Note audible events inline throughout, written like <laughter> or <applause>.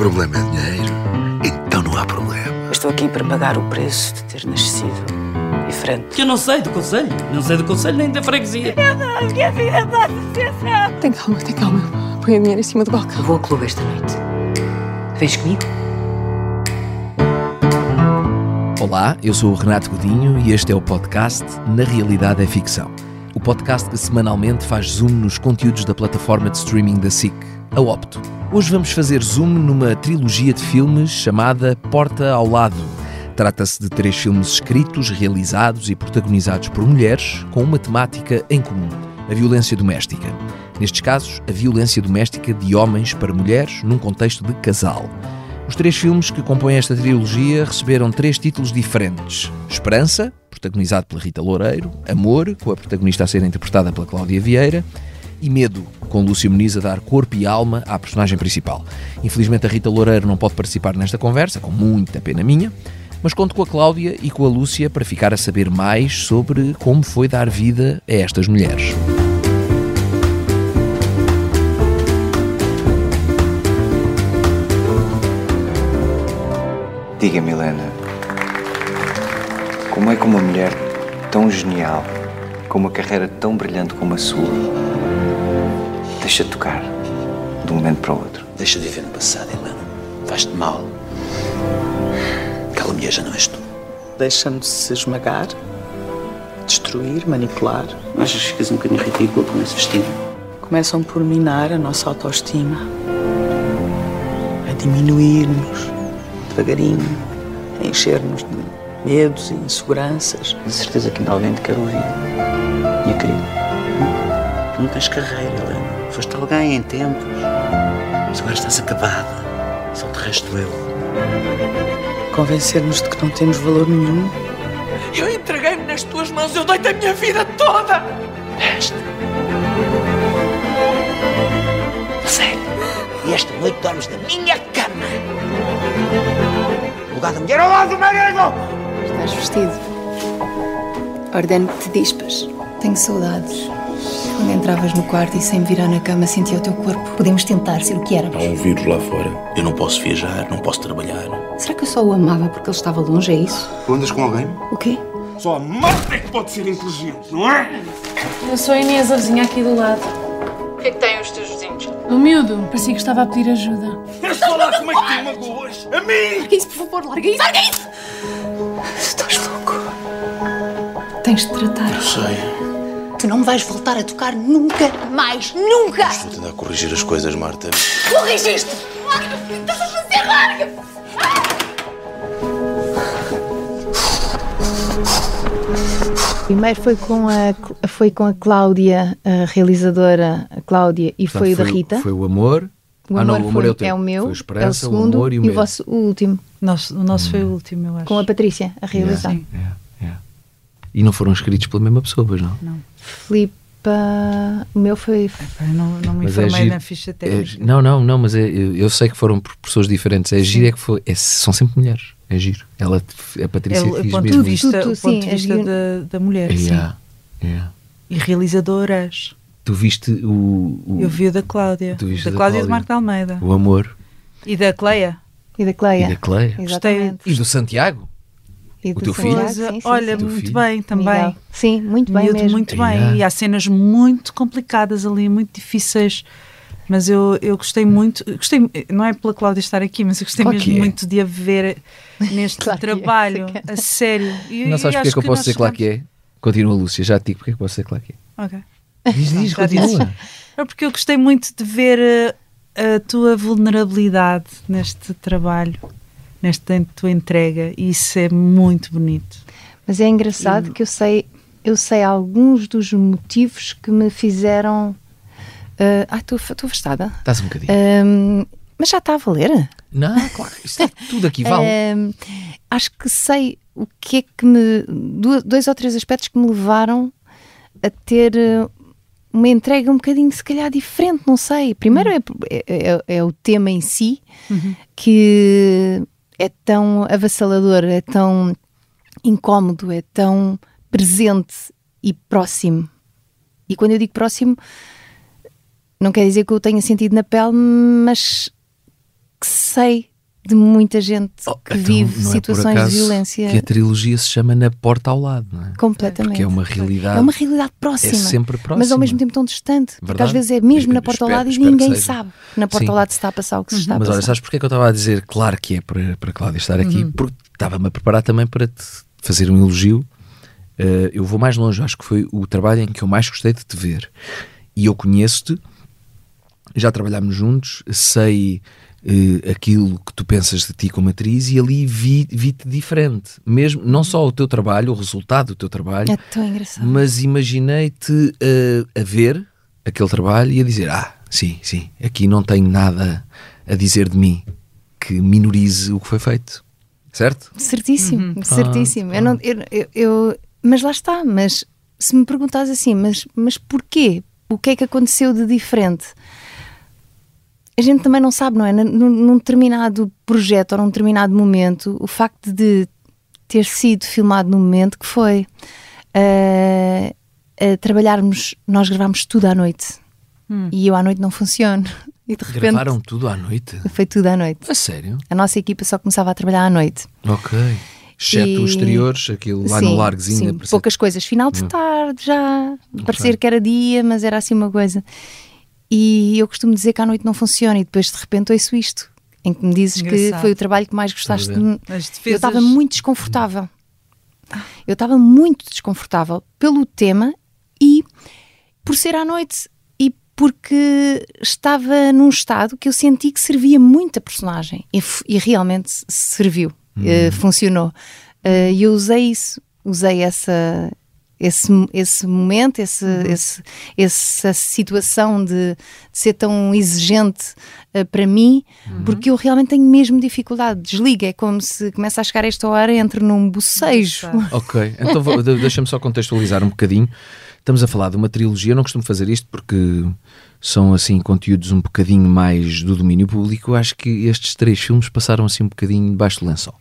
problema é dinheiro, então não há problema. Estou aqui para pagar o preço de ter nascido diferente. Que eu não sei do conselho. Não sei do conselho nem da freguesia. minha vida está sucessão. Tem calma, tem calma. Põe a dinheiro em cima do balcão. Vou ao clube esta noite. Vens comigo? Olá, eu sou o Renato Godinho e este é o podcast Na Realidade é Ficção. O podcast que semanalmente faz zoom nos conteúdos da plataforma de streaming da SIC, a Opto. Hoje vamos fazer zoom numa trilogia de filmes chamada Porta ao Lado. Trata-se de três filmes escritos, realizados e protagonizados por mulheres com uma temática em comum: a violência doméstica. Nestes casos, a violência doméstica de homens para mulheres num contexto de casal. Os três filmes que compõem esta trilogia receberam três títulos diferentes: Esperança, protagonizado pela Rita Loureiro, Amor, com a protagonista a ser interpretada pela Cláudia Vieira, e Medo, com Lúcio Muniz a dar corpo e alma à personagem principal. Infelizmente a Rita Loureiro não pode participar nesta conversa, com muita pena minha, mas conto com a Cláudia e com a Lúcia para ficar a saber mais sobre como foi dar vida a estas mulheres. Diga-me, Helena, como é que uma mulher tão genial, com uma carreira tão brilhante como a sua, deixa de tocar de um momento para o outro? Deixa de viver no passado, Helena. Faz-te mal. Aquela mulher já não és tu. Deixa-me se esmagar, destruir, manipular. Achas que ficas um bocadinho ridícula com esse vestido? Começam por minar a nossa autoestima. A diminuir-nos devagarinho, a encher-nos de medos e inseguranças. Tenho certeza que ainda alguém te quer ouvir. Minha querida. Tu não tens carreira, Helena. Foste alguém em tempos. Mas agora estás acabada. Só te resto eu. Convencer-nos de que não temos valor nenhum. Eu entreguei-me nas tuas mãos. Eu dei-te a minha vida toda. Deste. Sério. E esta noite dormes na minha cama. No lugar da mulher ao lado do marido. Estás vestido. Ordeno que te dispas. Tenho saudades. Quando entravas no quarto e sem me virar na cama sentia o teu corpo. Podemos tentar ser o que éramos. Há um vírus lá fora. Eu não posso viajar, não posso trabalhar. Será que eu só o amava porque ele estava longe, é isso? Tu andas com alguém? O quê? Só a morte é que pode ser inteligente, não é? Eu sou a Inês, a vizinha aqui do lado. O que é que têm os teus vizinhos? O miúdo, parecia que estava a pedir ajuda. Queres falar como é que te magoas? A mim! Larga isso, por favor, larga isso! Larga isso! Estás louco. Tens de tratar. Eu sei. Tu não me vais voltar a tocar nunca mais. Nunca! Estou a tentar corrigir as coisas, Marta. Corrigiste! Larga! Estás a fazer? Larga! Primeiro foi com a, foi com a Cláudia, a realizadora a Cláudia, e foi o da Rita. Foi o Amor. O ah, amor, não, o amor foi, é o teu. é o meu, Foi a Esperança, é o segundo, o Amor e o o Medo. vosso o último, Nosso, o nosso foi o último, eu acho. com a Patrícia, a realizar. Sim. Yeah, yeah. E não foram escritos pela mesma pessoa, pois não? Filipa, o meu foi. Eu não, não me Mas é informei giro. na ficha É, técnica. não, não, não, mas é- eu, eu sei que foram por pessoas diferentes. É giro, é que foi. é- são sempre mulheres. É giro. Ela, a Patrícia É o ponto mesmo de vista, Tudo, o ponto sim, de as vista da, da mulher, sim. Yeah, yeah. E realizadoras. Tu viste o, o, Eu vi o da Cláudia. Tu viste Da da Cláudia e do Cláudia. Marco de Almeida. o Amor E da Cleia. E da Cleia. e da Cleia. Exatamente. E do Santiago? E o teu filho? sim, sim, Olha, sim. Muito filho? bem também. Miguel. Sim, muito bem Miúdo mesmo. muito bem. Yeah. E há cenas muito complicadas ali, muito difíceis. Mas eu, eu gostei muito, gostei, não é pela Cláudia estar aqui, mas eu gostei Claro mesmo é. muito de a ver neste <laughs> Claro é, trabalho, sacana. a sério. E, não sabes porque é que eu posso dizer claro que é? Continua, Lúcia, já te digo porque é que posso dizer claro que é. Ok. Diz, diz, <laughs> continua. É porque eu gostei muito de ver eh, a, tua vulnerabilidade neste trabalho, nesta tua entrega, e isso é muito bonito. Mas é engraçado que eu sei, eu sei alguns dos motivos que me fizeram. ah, ai, estou estou afastada. Estás um bocadinho. Ahm, mas já está a valer? Não, claro, isto é tudo aqui vale. Ahm, acho que sei o que é que me. Dois ou três aspectos que me levaram a ter eh, uma entrega um bocadinho, se calhar, diferente, não sei. Primeiro é, é- é- é o tema em si, que é tão avassalador, é tão incómodo, é tão presente e próximo. E quando eu digo próximo, não quer dizer que eu tenha sentido na pele, mas que sei de muita gente Oh, que então, vive é situações de violência Que a trilogia se chama Na Porta ao Lado, não é? completamente. Porque é uma realidade. É uma realidade próxima. É sempre próxima. Mas ao mesmo tempo tão distante. Porque Verdade. às vezes é mesmo Eu na porta ao espero- lado e ninguém sabe que na porta Sim. ao lado se está a passar o que se está a Mas passar. olha, sabes porque é que eu estava a dizer claro que é para, para Cláudia estar aqui? Uhum. Porque estava-me a preparar também para te fazer um elogio. Eh, eu vou mais longe, acho que foi o trabalho em que eu mais gostei de te ver. E eu conheço-te, já trabalhámos juntos, sei eh, aquilo que tu pensas de ti como atriz e ali vi- vi-te diferente. Mesmo, não só o teu trabalho, o resultado do teu trabalho, É tão engraçado. mas imaginei-te eh, a ver aquele trabalho e a dizer: Ah, sim, sim, aqui não tenho nada a dizer de mim que minorize o que foi feito. Certo? Certíssimo, Ah, certíssimo. Eu não, eu, eu- eu- mas lá está, mas se me perguntas assim, mas, mas porquê? O que é que aconteceu de diferente? A gente também não sabe, não é? Num, num determinado projeto ou num determinado momento, o facto de ter sido filmado no momento que foi, ah, ah, trabalharmos, nós gravámos tudo à noite Hum. e eu à noite não funciono. <laughs> E de repente Gravaram tudo à noite? foi tudo à noite. A sério? A nossa equipa só começava a trabalhar à noite. Ok. Exceto E- os exteriores, aquilo lá Sim, no largozinho. sim, poucas coisas. Final de Hum. tarde já, parecer que era dia, mas era assim uma coisa. E eu costumo dizer que à noite não funciona e depois de repente ouço isto, em que me dizes que Engraçado. foi o trabalho que mais gostaste. De- As Eu defesas- estava muito desconfortável. Eu estava muito desconfortável pelo tema e por ser à noite e porque estava num estado que eu senti que servia muito a personagem e, e realmente serviu, eh, funcionou. Eh, E eu usei isso, usei essa. Esse, esse momento, esse, esse- essa situação de, de ser tão exigente eh, para mim, porque eu realmente tenho mesmo dificuldade. Desliga, é como se começa a chegar a esta hora e entre num bocejo. <laughs> Ok, então deixa-me só contextualizar um bocadinho. Estamos a falar de uma trilogia, eu não costumo fazer isto porque são assim conteúdos um bocadinho mais do domínio público. Eu acho que estes três filmes passaram assim um bocadinho debaixo do lençol.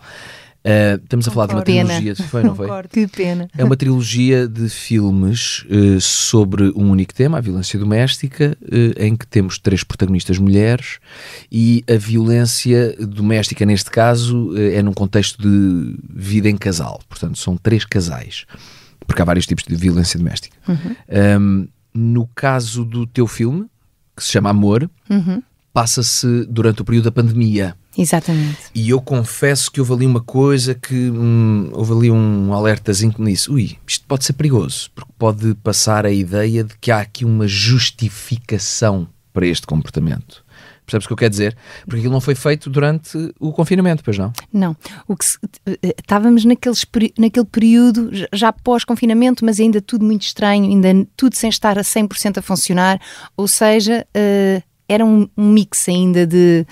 Ah, estamos a falar de uma Pena. trilogia. Foi, não foi? Que pena. É uma trilogia de filmes eh, sobre um único tema, a violência doméstica, eh, em que temos três protagonistas mulheres e a violência doméstica, neste caso, é num contexto de vida em casal. Portanto, são três casais, porque há vários tipos de violência doméstica. Uhum. Ahm, no caso do teu filme, que se chama Amor, Uhum. Passa-se durante o período da pandemia. Exatamente. E eu confesso que houve ali uma coisa que hum, houve ali um alertazinho que me disse: ui, isto pode ser perigoso, porque pode passar a ideia de que há aqui uma justificação para este comportamento. Percebes o que eu quero dizer? Porque aquilo não foi feito durante o confinamento, pois não? Não, o que se- eh, estávamos naqueles, naquele período já- pós-confinamento, mas ainda tudo muito estranho, ainda tudo sem estar a 100% a funcionar, ou seja, eh, era um, um mix ainda de,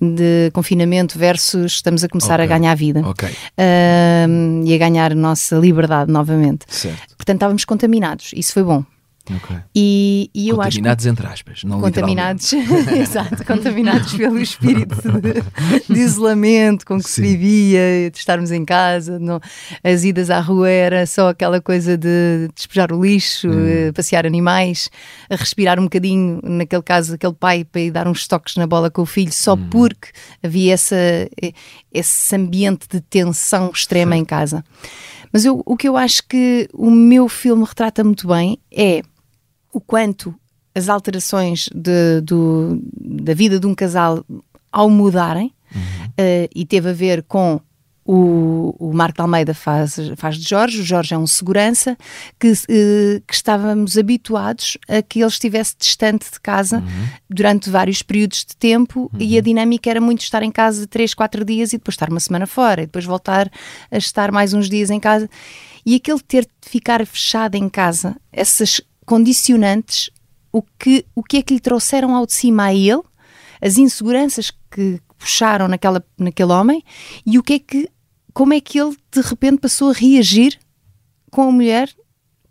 de confinamento versus estamos a começar a Ok, ganhar vida ok. Ahm, e a ganhar a nossa liberdade novamente. Certo. Portanto, estávamos contaminados, isso foi bom. Ok. E, e eu acho que Contaminados entre aspas, não contaminados, <laughs> exato, contaminados pelo espírito de, de isolamento com que se Sim. vivia, de estarmos em casa, não, as idas à rua era só aquela coisa de despejar o lixo, Hum. eh, passear animais, a respirar um bocadinho, naquele caso, aquele pai para ir dar uns toques na bola com o filho, só Hum. porque havia essa, eh, esse ambiente de tensão extrema em casa. Mas eu, o que eu acho que o meu filme retrata muito bem é o quanto as alterações de- do- da vida de um casal ao mudarem eh, e teve a ver com o, o Marco de Almeida faz, faz de Jorge, o Jorge é um segurança que, eh, que estávamos habituados a que ele estivesse distante de casa durante vários períodos de tempo e a dinâmica era muito estar em casa três, quatro dias e depois estar uma semana fora e depois voltar a estar mais uns dias em casa. E aquele ter de ficar fechado em casa, essas condicionantes, o que, o que é que lhe trouxeram ao de cima a ele, as inseguranças que puxaram naquela, naquele homem e o que é que, como é que ele de repente passou a reagir com a mulher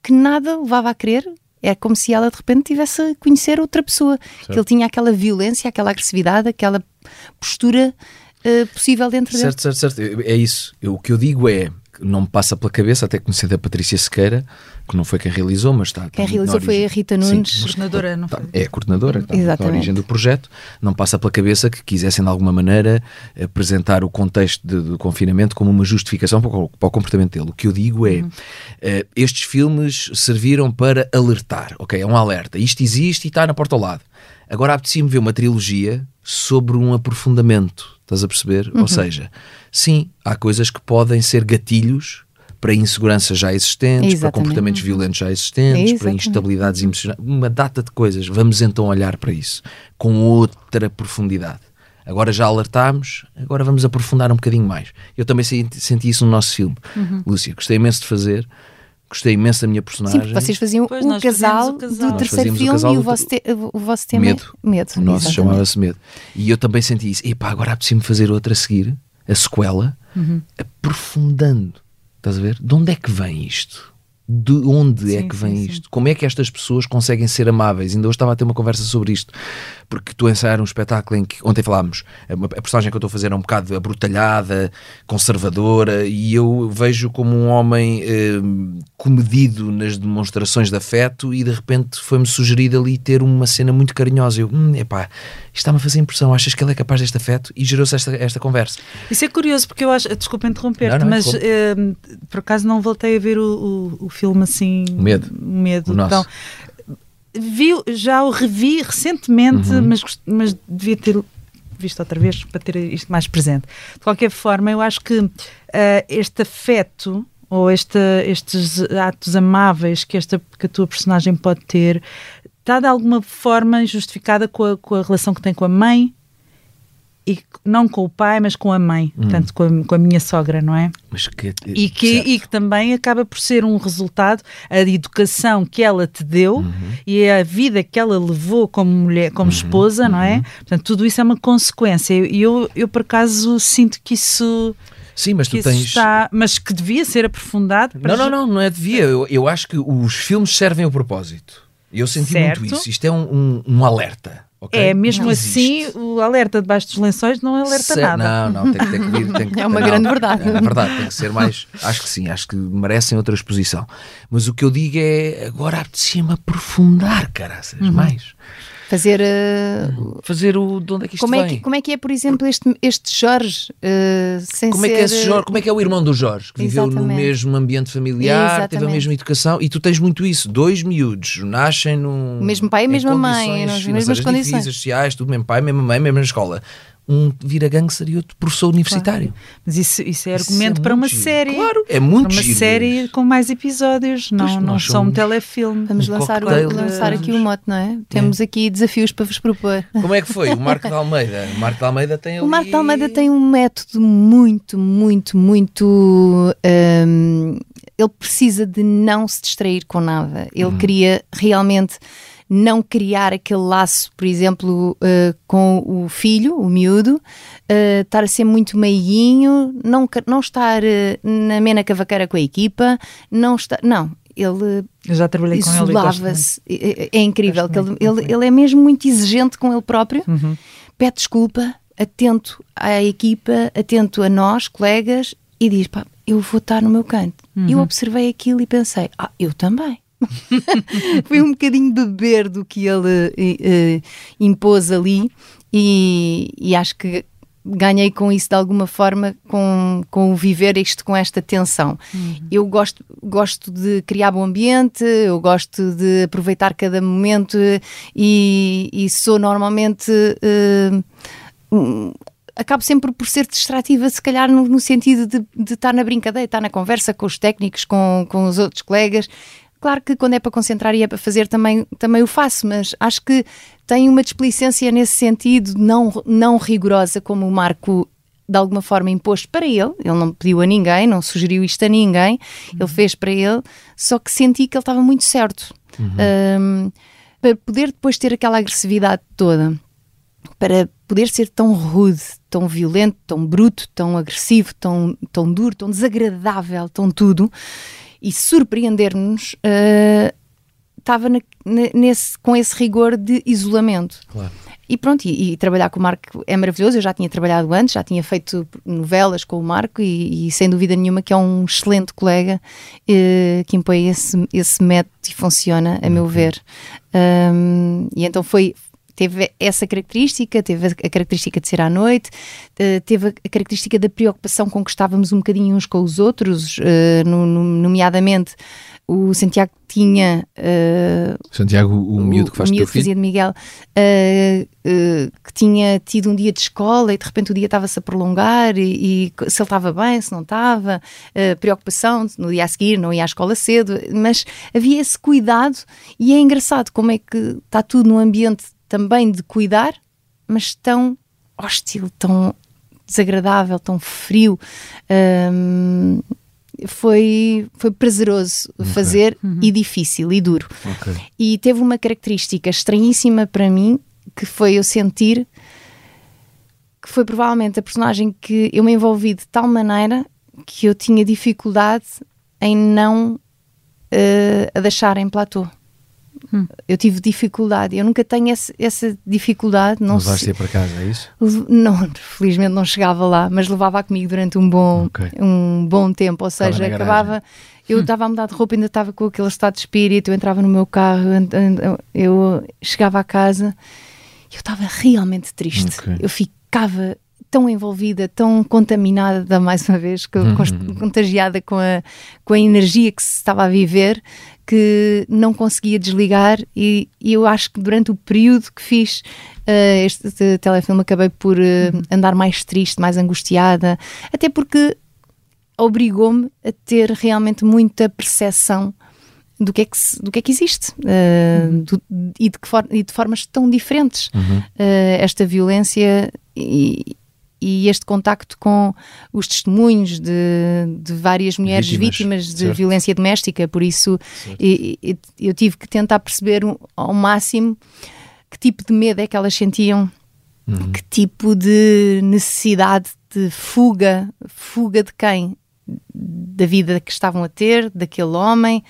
que nada levava a crer. É como se ela de repente tivesse a conhecer outra pessoa. Que ele tinha aquela violência, aquela agressividade, aquela postura eh, possível dentro dele. Certo, certo, certo. É isso. Eu- o que eu digo é, não me passa pela cabeça, até conhecer da Patrícia Sequeira, que não foi quem realizou, mas está. Quem realizou foi a Rita Nunes. Sim, coordenadora, não foi? É a coordenadora, está, Exatamente. a origem do projeto. Não passa pela cabeça que quisessem de alguma maneira apresentar o contexto de- do confinamento como uma justificação para o, para o comportamento dele. O que eu digo é, eh, estes filmes serviram para alertar, ok? É um alerta. Isto existe e está na porta ao lado. Agora apetecia-me ver uma trilogia sobre um aprofundamento, estás a perceber? Uhum. Ou seja, sim, há coisas que podem ser gatilhos para inseguranças já existentes, para Exatamente. comportamentos violentos já existentes, para Exatamente. instabilidades emocionais, uma data de coisas. Vamos então olhar para isso com outra profundidade. Agora já alertámos, agora vamos aprofundar um bocadinho mais. Eu também senti, senti isso no nosso filme. Uhum. Lúcia, gostei imenso de fazer, gostei imenso da minha Sim, personagem. porque vocês faziam Pois, o casal, o casal. do Nós terceiro o filme casal e o vosso, te- o vosso tema Medo. é Medo. O nosso chamava-se Medo. E eu também senti isso. Epá, agora apetecia-me fazer outra a seguir, a sequela, Uhum. aprofundando. Estás a ver? De onde é que vem isto? De onde é Sim, que vem sim, isto? Como é que estas pessoas conseguem ser amáveis? Ainda hoje estava a ter uma conversa sobre isto, porque a ensaiar um espetáculo em que ontem falámos, a, personagem que eu estou a fazer é um bocado abrutalhada, conservadora, e eu vejo como um homem eh, comedido nas demonstrações de afeto, e de repente foi-me sugerido ali ter uma cena muito carinhosa. Eu, hum, epá, isto está-me a fazer impressão, achas que ele é capaz deste afeto? E gerou-se esta, esta conversa. Isso é curioso porque eu acho, desculpa interromper-te, mas eh, por acaso não voltei a ver o, o, o filme assim. O Medo. Medo. O nosso. Então, vi, já o revi recentemente, Uhum. mas, mas devia ter visto outra vez para ter isto mais presente. De qualquer forma, eu acho que eh, este afeto ou esta, estes atos amáveis que, esta, que a tua personagem pode ter está de alguma forma justificada com a, com a relação que tem com a mãe e não com o pai, mas com a mãe, portanto com a, com a minha sogra, não é? Que, E que, certo. e que também acaba por ser um resultado a educação que ela te deu Uhum. e a vida que ela levou como mulher, como esposa, não uhum. é? Portanto, tudo isso é uma consequência. E eu, eu, por acaso, sinto que isso, Sim, mas que tu tens. está, mas que devia ser aprofundado. Não, não, não, não é devia. Eu, eu acho que os filmes servem o propósito. Eu senti Certo. muito isso. Isto é um, um, um alerta. Ok? É, mesmo Não assim, existe. o alerta debaixo dos lençóis não alerta Se- nada. Não, não, tem, tem que vir. Tem que, <laughs> É uma não, grande verdade. É verdade, tem que ser mais. Acho que sim, acho que merecem outra exposição. Mas o que eu digo é agora apetecia-me aprofundar, caraças, Uhum. mais. Fazer. uh, Fazer o de onde é que isto como, é vem. que, como é que é, por exemplo, este, este Jorge? uh, sem Como é, que ser, é Jorge, como é que é o irmão do Jorge, que viveu no Exatamente. mesmo ambiente familiar, teve a Exatamente. mesma educação, e tu tens muito isso. Dois miúdos nascem num. O mesmo pai e a mesma mãe, condições nas financeiras mesmas condições. difíceis, sociais, tudo, mesmo pai, mesma mãe, mesma escola. Um vira gangster e outro professor universitário. Mas isso, isso é Isso argumento é para uma giro. série. Claro, é muito Para uma giro série isso. com mais episódios, não, Pois, não só um telefilme. Vamos Um lançar, o- lançar aqui o mote, não é? Temos aqui desafios para vos propor. Como é que foi? O Marco de Almeida. O Marco de Almeida tem ali... O Marco de Almeida tem um método muito, muito, muito. hum, ele precisa de não se distrair com nada. Ele Uhum. queria realmente não criar aquele laço, por exemplo, uh, com o filho, o miúdo, uh, estar a ser muito meiguinho, não, não estar uh, na mena cavaqueira com a equipa, não estar. Não, ele Eu já trabalhei com ele. isolava-se. É, é incrível. Gosto que ele, ele, ele é mesmo muito exigente com ele próprio, Uhum. pede desculpa, atento à equipa, atento a nós, colegas, e diz: pá, eu vou estar no meu canto. Uhum. Eu observei aquilo e pensei: ah, eu também. <laughs> Foi um bocadinho beber do que ele eh, impôs ali, e, e acho que ganhei com isso de alguma forma, com, com o viver isto com esta tensão. Eu gosto, gosto de criar bom ambiente, eu gosto de aproveitar cada momento e, e sou normalmente. eh, um, acabo sempre por ser distrativa, se calhar no, no sentido de, de estar na brincadeira, estar na conversa com os técnicos, com, com os outros colegas. Claro que quando é para concentrar e é para fazer também, também o faço, mas acho que tem uma displicência nesse sentido não, não rigorosa como o Marco de alguma forma impôs para ele, ele não pediu a ninguém, não sugeriu isto a ninguém, ele fez para ele, só que senti que ele estava muito certo. Um, para poder depois ter aquela agressividade toda, para poder ser tão rude, tão violento, tão bruto, tão agressivo, tão, tão duro, tão desagradável, tão tudo, e surpreender-nos, uh, estava na- ne- nesse, com esse rigor de isolamento. Claro. e pronto, e, e, trabalhar com o Marco é maravilhoso. Eu já tinha trabalhado antes, já tinha feito novelas com o Marco e, e sem dúvida nenhuma que é um excelente colega eh, que impõe esse, esse método e funciona, a meu ver. Um, e então foi, teve essa característica, teve a característica de ser à noite, uh, teve a característica da preocupação com que estávamos um bocadinho uns com os outros, no, nomeadamente o Santiago tinha. Uh, Santiago, o, o miúdo que faz o miúdo que fazia de Miguel, que tinha tido um dia de escola e de repente o dia estava-se a prolongar e, e, se ele estava bem, se não estava, preocupação, no dia a seguir não ia à escola cedo, mas havia esse cuidado e é engraçado como é que está tudo num ambiente também de cuidar, mas tão hostil, tão desagradável, tão frio. Um, foi, foi prazeroso okay. fazer uhum. e difícil e duro. Okay. E teve uma característica estranhíssima para mim, que foi eu sentir que foi provavelmente a personagem que eu me envolvi de tal maneira que eu tinha dificuldade em não uh, a deixar em platô. Hum. Eu tive dificuldade, eu nunca tenho esse, essa dificuldade. Não Levaste se... para casa, é isso? Não, felizmente não chegava lá, mas levava comigo durante um bom, okay. um bom tempo. Ou seja, acabava. Eu hum. estava a mudar de roupa, ainda estava com aquele estado de espírito. Eu entrava no meu carro, eu chegava à casa e eu estava realmente triste. Okay. Eu ficava tão envolvida, tão contaminada, mais uma vez, uhum. <laughs> contagiada com a, com a energia que se estava a viver, que não conseguia desligar e, e eu acho que durante o período que fiz uh, este, este, telefilme acabei por uh, uhum. andar mais triste, mais angustiada, até porque obrigou-me a ter realmente muita percepção do que é que, do que, é que existe uh, uhum. do, e, de for, e, de formas tão diferentes. Uhum. esta violência e, e este contacto com os testemunhos de, de várias mulheres vítimas, vítimas de certo. violência doméstica, por isso e, e, eu tive que tentar perceber um, ao máximo que tipo de medo é que elas sentiam, uhum. que tipo de necessidade de fuga, fuga de quem? Da vida que estavam a ter, daquele homem,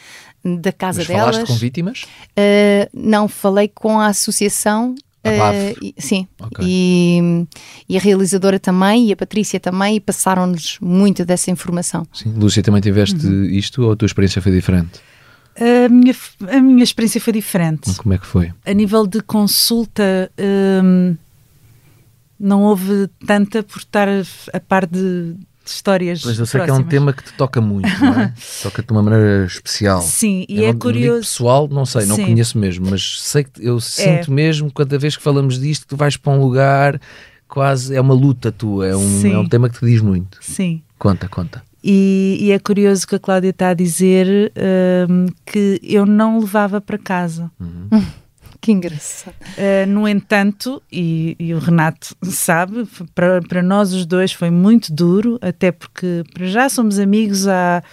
da casa Mas delas. Falaste com vítimas? Uh, não, falei com a associação Uh, sim, okay. e, e, a realizadora também e a Patrícia também passaram-nos muito dessa informação. Sim. Lúcia, também tiveste uhum. isto ou a tua experiência foi diferente? A minha, a minha experiência foi diferente. Como é que foi? A nível de consulta, hum, não houve tanta por estar a par de histórias. Mas eu sei próximas. que é um tema que te toca muito, não é? <laughs> toca de uma maneira especial. Sim, e é, é curioso. pessoal, não sei, não Sim. conheço mesmo, mas sei que eu sinto é. mesmo, cada vez que falamos disto, que tu vais para um lugar, quase é uma luta tua, é um, é um tema que te diz muito. Sim. Conta, conta. E, e é curioso que a Cláudia está a dizer um, que eu não levava para casa. Uhum. <laughs> Que engraçado. Uh, no entanto, e, e, o Renato sabe, para, para nós os dois foi muito duro, até porque para já somos amigos há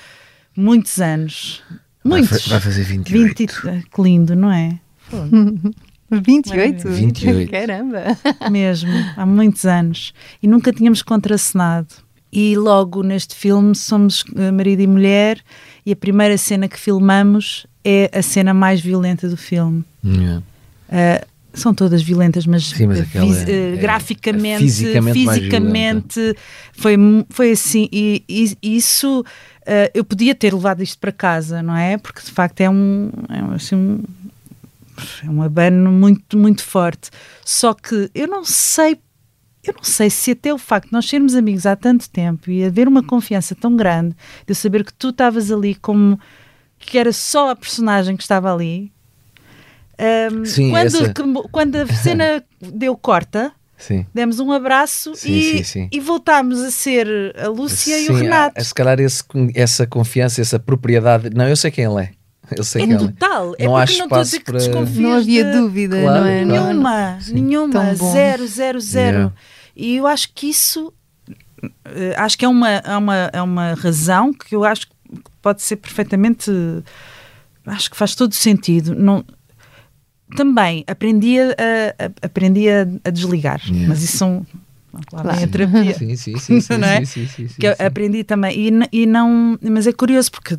muitos anos. Muitos. Vai, vai fazer 28. 20, que lindo, não é? 28? 28. <laughs> Caramba! <laughs> Mesmo, há muitos anos. E nunca tínhamos contracenado. E logo neste filme somos eh, marido e mulher, e a primeira cena que filmamos é a cena mais violenta do filme. Yeah. Uh, são todas violentas, mas, Sim, mas é, é, graficamente, é fisicamente, fisicamente foi, foi assim. E, e isso uh, eu podia ter levado isto para casa, não é? Porque de facto é um, é, assim, um, é um abano muito, muito forte. Só que eu não sei. Eu não sei se até o facto de nós sermos amigos há tanto tempo e haver uma confiança tão grande de eu saber que tu estavas ali como que era só a personagem que estava ali, um, sim, quando, essa... quando a cena <laughs> deu corta, Sim. Demos um abraço sim, e, sim, sim. e voltámos a ser a Lúcia e o Renato. A, se calhar esse, essa confiança, essa propriedade. Não, eu sei quem ele é. Eu sei é quem total. Ele é. Não há espaço não para. Não havia de... dúvida, claro, não é? Nenhuma, nenhuma. Zero, zero, zero. Yeah. E eu acho que isso. Eh, acho que é uma, é, uma, é uma razão que eu acho que pode ser perfeitamente. Acho que faz todo sentido. Não, também aprendi a, a aprendi a, a desligar, yeah. mas isso são lá Claro. vem a terapia. Sim, sim, sim, sim, <laughs> não é? sim, sim, sim, que eu aprendi também. E, e não, mas é curioso porque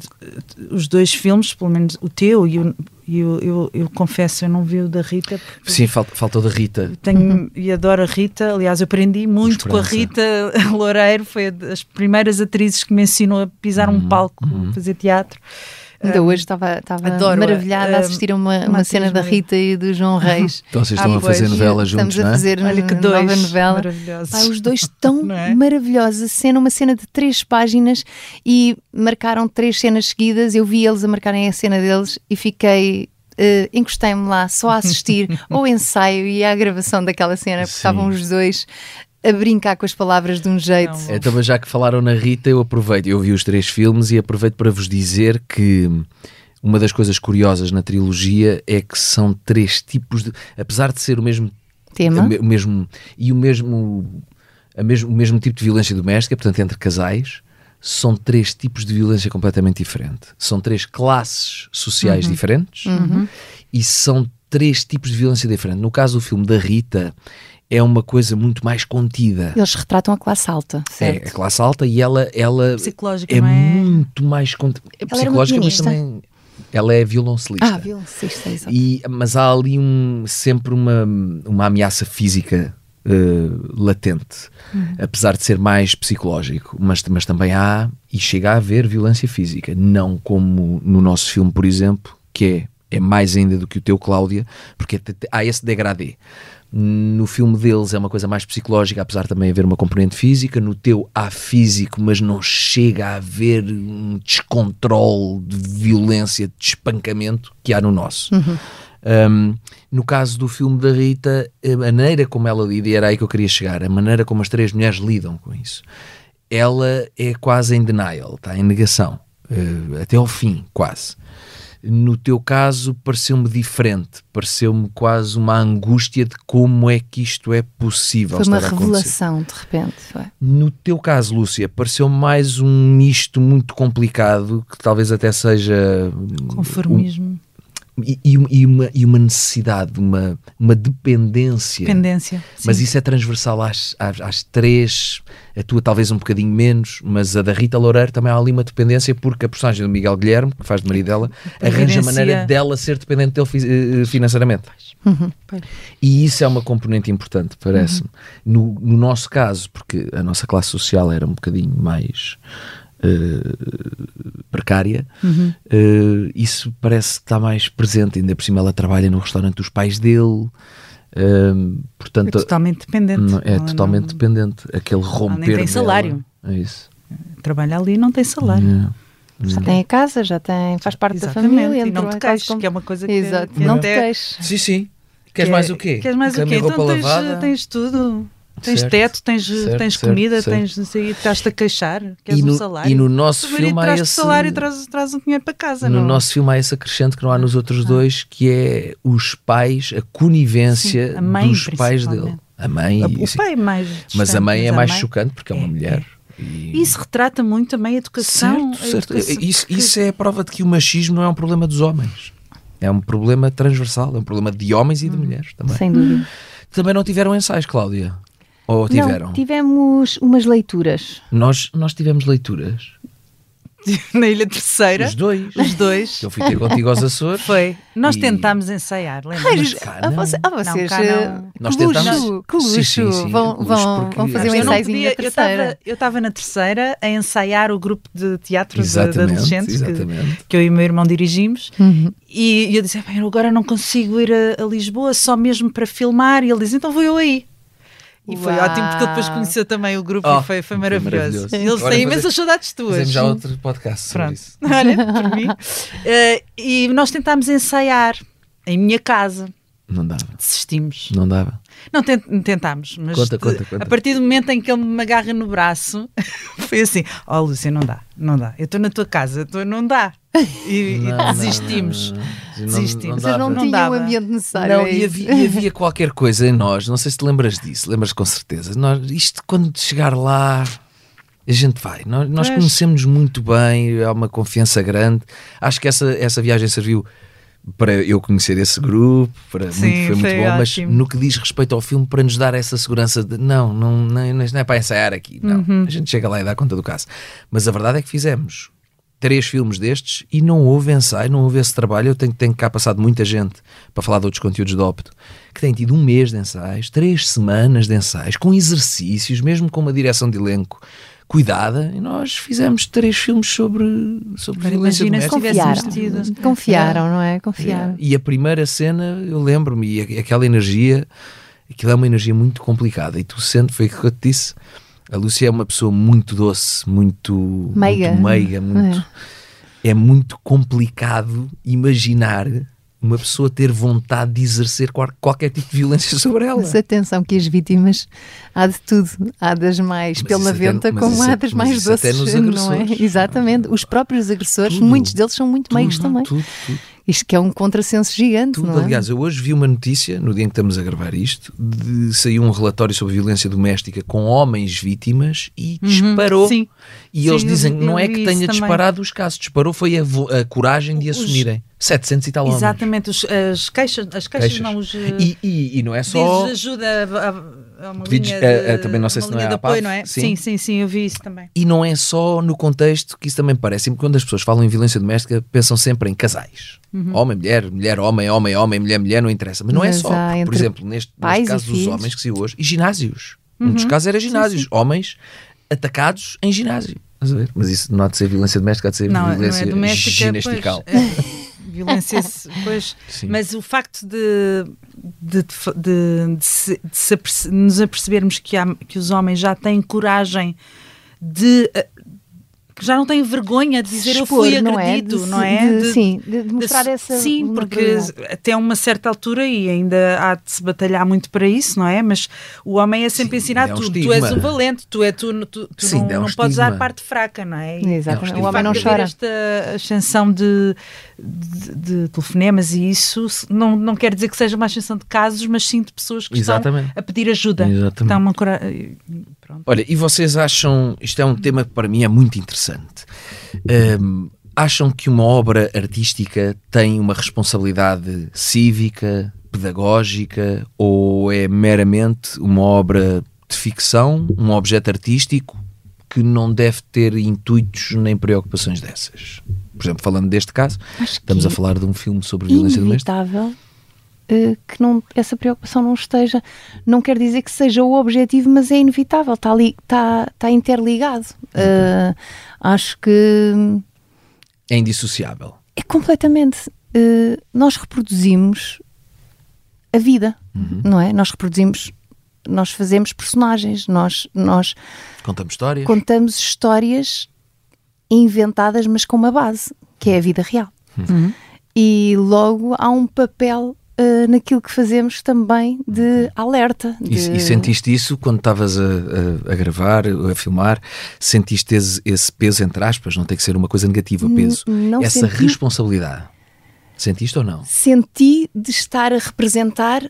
os dois filmes, pelo menos o teu e o. e o- eu, eu confesso, eu não vi o da Rita. porque Sim, fal- faltou da Rita. Tenho, e adoro a Rita. Aliás, eu aprendi muito com a. Rita <laughs> Loureiro. Foi das primeiras atrizes que me ensinou a pisar Uhum, um palco, a fazer teatro. Ainda Ah, hoje estava, estava adoro-a. maravilhada a assistir a uma, uma cena da maravilhosa. Rita e do João <laughs> Reis. Então vocês Ah, estão a fazer pois. novela juntos, Estamos a não é? fazer Olha que uma dois nova novela. maravilhosos. Pá, os dois tão <laughs> é? maravilhosos. A cena, uma cena de três páginas e marcaram três cenas seguidas. Eu vi eles a marcarem a cena deles e fiquei. eh, encostei-me lá só a assistir <laughs> ao ensaio e à gravação daquela cena, porque Sim. estavam os dois a brincar com as palavras de um jeito. Não. Então, mas já que falaram na Rita, eu aproveito. Eu vi os três filmes e aproveito para vos dizer que uma das coisas curiosas na trilogia é que são três tipos de. Apesar de ser o mesmo Tema. o me- o mesmo e o mesmo, a mesmo o mesmo tipo de violência doméstica, portanto entre casais, são três tipos de violência completamente diferente. São três classes sociais diferentes e são três tipos de violência diferente. No caso do filme da Rita é uma coisa muito mais contida. Eles retratam a classe alta, É certo? a classe alta e ela, ela Psicológica, é não é? muito mais cont... é Ela era uma psicológica, mas também ela é violoncelista. Ah, violoncista, exato. E, mas há ali um, sempre uma, uma ameaça física eh, latente, Uhum. apesar de ser mais psicológico, mas, mas também há e chega a haver violência física, não como no nosso filme, por exemplo, que é, é mais ainda do que o teu, Cláudia, porque te- há esse degradê. No filme deles é uma coisa mais psicológica, apesar de também haver uma componente física. No teu há físico, mas não chega a haver um descontrole de violência, de espancamento que há no nosso. Um, no caso do filme da Rita, a maneira como ela lida, e era aí que eu queria chegar, a maneira como as três mulheres lidam com isso, ela é quase em denial, está em negação, eh, até ao fim, quase. No teu caso, pareceu-me diferente, pareceu-me quase uma angústia de como é que isto é possível. Foi uma revelação, de repente. Foi. No teu caso, Lúcia, pareceu mais um misto muito complicado, que talvez até seja Conformismo, e, e- e uma, e uma necessidade, uma, uma dependência. dependência. Mas sim. isso é transversal às, às, às três, a tua talvez um bocadinho menos, mas a da Rita Loureiro também há ali uma dependência, porque a personagem do Miguel Guilherme, que faz de marido dela, arranja Evidencia- maneira dela ser dependente dele fi- eh, financeiramente. Pois. E isso é uma componente importante, parece-me. No, no nosso caso, porque a nossa classe social era um bocadinho mais eh, precária, eh, isso parece que está mais presente. Ainda por cima, ela trabalha no restaurante dos pais dele. eh, portanto, É totalmente dependente. não- é Ela totalmente não- dependente. Aquele romper. nem tem dela. salário. É isso. Trabalha ali e não tem salário. É. Já tem a casa, já tem, faz parte da Exatamente, família. e não te queixes, como- que é uma coisa que- Exato, que não te até- queixes. Sim, sim. Queres Que mais é- o quê? Queres mais o Cama quê? roupa Então tens, lavada? tens tudo. Tens Certo, teto, tens, certo, tens certo, comida, certo. tens não sei, estás-te a queixar, queres E no- um salário. e no nosso O marido filme há esse- salário e traz, traz um dinheiro para casa. No não? nosso filme há esse acrescente que não há nos outros dois, que é os pais, a conivência Sim, a mãe, dos pais dele. A mãe. O e- sim. pai é mais. Mas a distante, mãe é a mais mãe- chocante porque é uma é, mulher. é. E- Isso retrata muito também a educação. certo, a certo. educação Isso, que- isso é a prova de que o machismo não é um problema dos homens. É um problema transversal, é um problema de homens e de mulheres também. Sem dúvida. Também não tiveram ensaios, Cláudia? Ou tiveram? Não, tivemos umas leituras. Nós, nós tivemos leituras. <laughs> Na Ilha Terceira. Os dois. Os dois. Eu fui ter contigo aos Açores. Foi. Nós E- tentámos ensaiar, lembra? Ai, Mas cá a não. você- a vocês, cá eh, não. Nós que luxo, tentámos- que Sim, sim, luxo. sim, Vão, que luxo, vão, vão fazer um não podia- na eu terceira. estava- Eu estava na terceira a ensaiar o grupo de teatro de, adolescentes que, exatamente. que eu e o meu irmão dirigimos. Uhum. E, e eu disse: "Bem, agora não consigo ir a, a Lisboa só mesmo para filmar. E ele diz: então vou eu aí. E foi Uau. ótimo porque ele depois conheceu também o grupo Oh, e foi, foi foi maravilhoso. maravilhoso. Eles têm fazer- imensas saudades tuas. Fazemos já outro podcast sobre Pronto. isso. <laughs> Olha, por mim. <laughs> Eh, e nós tentámos ensaiar em minha casa. Não dava. Desistimos. Não dava. Não tent- tentámos, mas Conta, de- conta, conta. a partir do momento em que ele me agarra no braço, <laughs> foi assim: Ó oh, Lúcia, não dá, não dá. Eu estou na tua casa, tu não dá. E, e Não, não, desistimos. não, não. Desistimos. Vocês não. Não tinham dava. o ambiente necessário. Não, é e isso. havia, e havia qualquer coisa em nós, não sei se te lembras disso, lembras com certeza. Nós, isto quando chegar lá, a gente vai. Nós, nós conhecemos muito bem, há uma confiança grande. Acho que essa, essa viagem serviu para eu conhecer esse grupo, para, Sim, muito, foi muito foi bom, mas ótimo. no que diz respeito ao filme, para nos dar essa segurança de não, não, não, não é para ensaiar aqui, não. Uhum. A gente chega lá e dá conta do caso. Mas a verdade é que fizemos três filmes destes e não houve ensaio, não houve esse trabalho. Eu tenho, tenho cá passado muita gente para falar de outros conteúdos do Opto que tem tido um mês de ensaios, três semanas de ensaios, com exercícios, mesmo com uma direção de elenco cuidada, e nós fizemos três filmes sobre, sobre Agora violência imagina se doméstica. tivéssemos Confiaram. tido. Confiaram, não é? Confiaram. E a primeira cena, eu lembro-me, e aquela energia, aquilo é uma energia muito complicada. E tu sentes, foi aquilo que eu te disse, a Lúcia é uma pessoa muito doce, muito Meiga. muito, meiga, muito é. muito complicado imaginar uma pessoa ter vontade de exercer qual- qualquer tipo de violência sobre ela. Mas atenção que as vítimas há de tudo. Há das mais Mas pela venta, como há é- das mais isso até doces, nos não é? agressores. Exatamente. Os próprios agressores, Tudo. muitos deles são muito meigos Tudo, também. tudo, tudo. Isto que é um contrassenso gigante, Tudo. não é? Aliás, eu hoje vi uma notícia, no dia em que estamos a gravar isto, de saiu um relatório sobre violência doméstica com homens vítimas e disparou. Uhum. sim. E Sim, eles dizem que não é que tenha também. disparado os casos, disparou foi a, a coragem de assumirem. 700 e tal homens. Exatamente, os- as queixas, as queixas, Queixas. não, os. eh, E, e, e não é só. de ajuda a, a, a uma Pedidos- linha a- de, a- também não sei se não é a apoio, PAF, não é? sim. Sim, sim, sim, eu vi isso também. E não é só no contexto que isso também parece. Sempre Quando as pessoas falam em violência doméstica, pensam sempre em casais. Uhum. Homem, mulher, mulher, homem, homem, homem, mulher, mulher, não interessa. Mas não é Mas só. há porque, Por exemplo, neste, neste e caso dos homens que se hoje, e ginásios. Um dos Uhum. casos era ginásios. Homens atacados em ginásio. A? Mas isso não há de ser violência doméstica, há de ser Não, não violência é doméstica, é, violência, <laughs> pois, Sim. mas o facto de, de, de, de se- de se aperce- nos apercebermos que, há, que os homens já têm coragem de eh, que já não têm vergonha de dizer eu fui Expor, não é? agredido, De não é? de- sim, de- de mostrar essa Sim, porque até uma certa altura, e ainda há de se batalhar muito para isso, não é? Mas o homem é sempre ensinado: é um tu, tu és um valente, tu, é, tu, tu, tu Sim, não, é um não podes dar parte fraca, não é? Exatamente. É um o homem não chora. esta ascensão de, de, de telefonemas e isso não, não quer dizer que seja uma ascensão de casos, mas sim de pessoas que Exatamente. estão a pedir ajuda. Exatamente. Que estão. Pronto. Olha, e vocês acham, isto é um tema que para mim é muito interessante, Hum, acham que uma obra artística tem uma responsabilidade cívica, pedagógica, ou é meramente uma obra de ficção, um objeto artístico que não deve ter intuitos nem preocupações dessas? Por exemplo, falando deste caso, Acho estamos a falar de um filme sobre violência doméstica. Eh, que não, essa preocupação não esteja. Não quer dizer que seja o objetivo, mas é inevitável, está, ali, está, está interligado. Eh, acho que É indissociável. é completamente. eh, nós reproduzimos a vida, não é? Nós reproduzimos, nós fazemos personagens, nós, nós Contamos histórias. contamos histórias inventadas, mas com uma base, que é a vida real. Uhum. E logo há um papel uh, naquilo que fazemos também de alerta. E, de- e sentiste isso quando estavas a, a- a gravar, a filmar? Sentiste esse, esse peso, entre aspas, não tem que ser uma coisa negativa, peso. N- Essa senti. responsabilidade. Sentiste ou não? Senti de estar a representar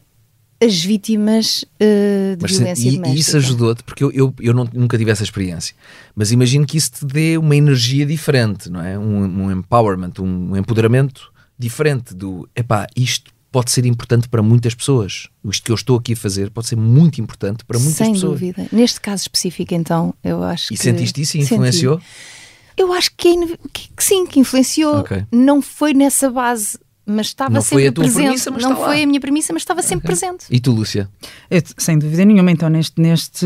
as vítimas uh, de Mas, violência e, e doméstica. isso ajudou-te, porque eu, eu, eu não- nunca tive essa experiência. Mas imagino que isso te dê uma energia diferente, não é? Um, um empowerment, um empoderamento diferente do epá, isto pode ser importante para muitas pessoas. Isto que eu estou aqui a fazer pode ser muito importante para muitas Sem pessoas. dúvida. Neste caso específico, então, eu acho E que. sentiste isso e influenciou? Eu acho que, é que- que sim, que influenciou. Ok. Não foi nessa base, mas estava Não foi sempre a tua presente. premissa, mas não está lá. foi a minha premissa, mas estava sempre presente. E tu, Lúcia? Eu, sem dúvida nenhuma, então, neste, neste,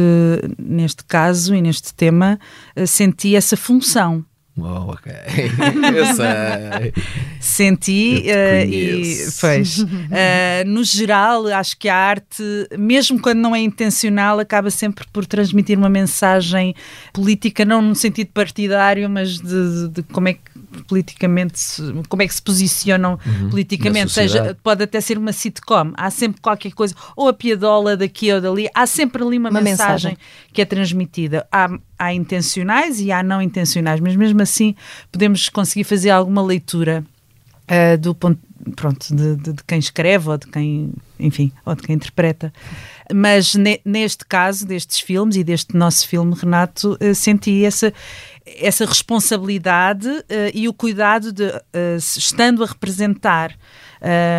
neste caso e neste tema, eh, senti essa função. Oh, ok. <laughs> Eu sei. Senti Eu te eh, e conheço. pois <laughs> eh, no geral acho que a arte mesmo quando não é intencional acaba sempre por transmitir uma mensagem política não no sentido partidário mas de, de- de como é que politicamente se, como é que se posicionam Uhum. politicamente seja pode até ser uma sitcom há sempre qualquer coisa ou a piadola daqui ou dali há sempre ali uma, Uma mensagem, mensagem. que é transmitida há, há intencionais e há não intencionais mas mesmo assim podemos conseguir fazer alguma leitura Uh, do ponto pronto, de, de- de quem escreve ou de quem, enfim, ou de quem interpreta. Mas ne- neste caso, destes filmes e deste nosso filme, Renato, uh, senti essa, essa responsabilidade uh, e o cuidado de, uh, estando a representar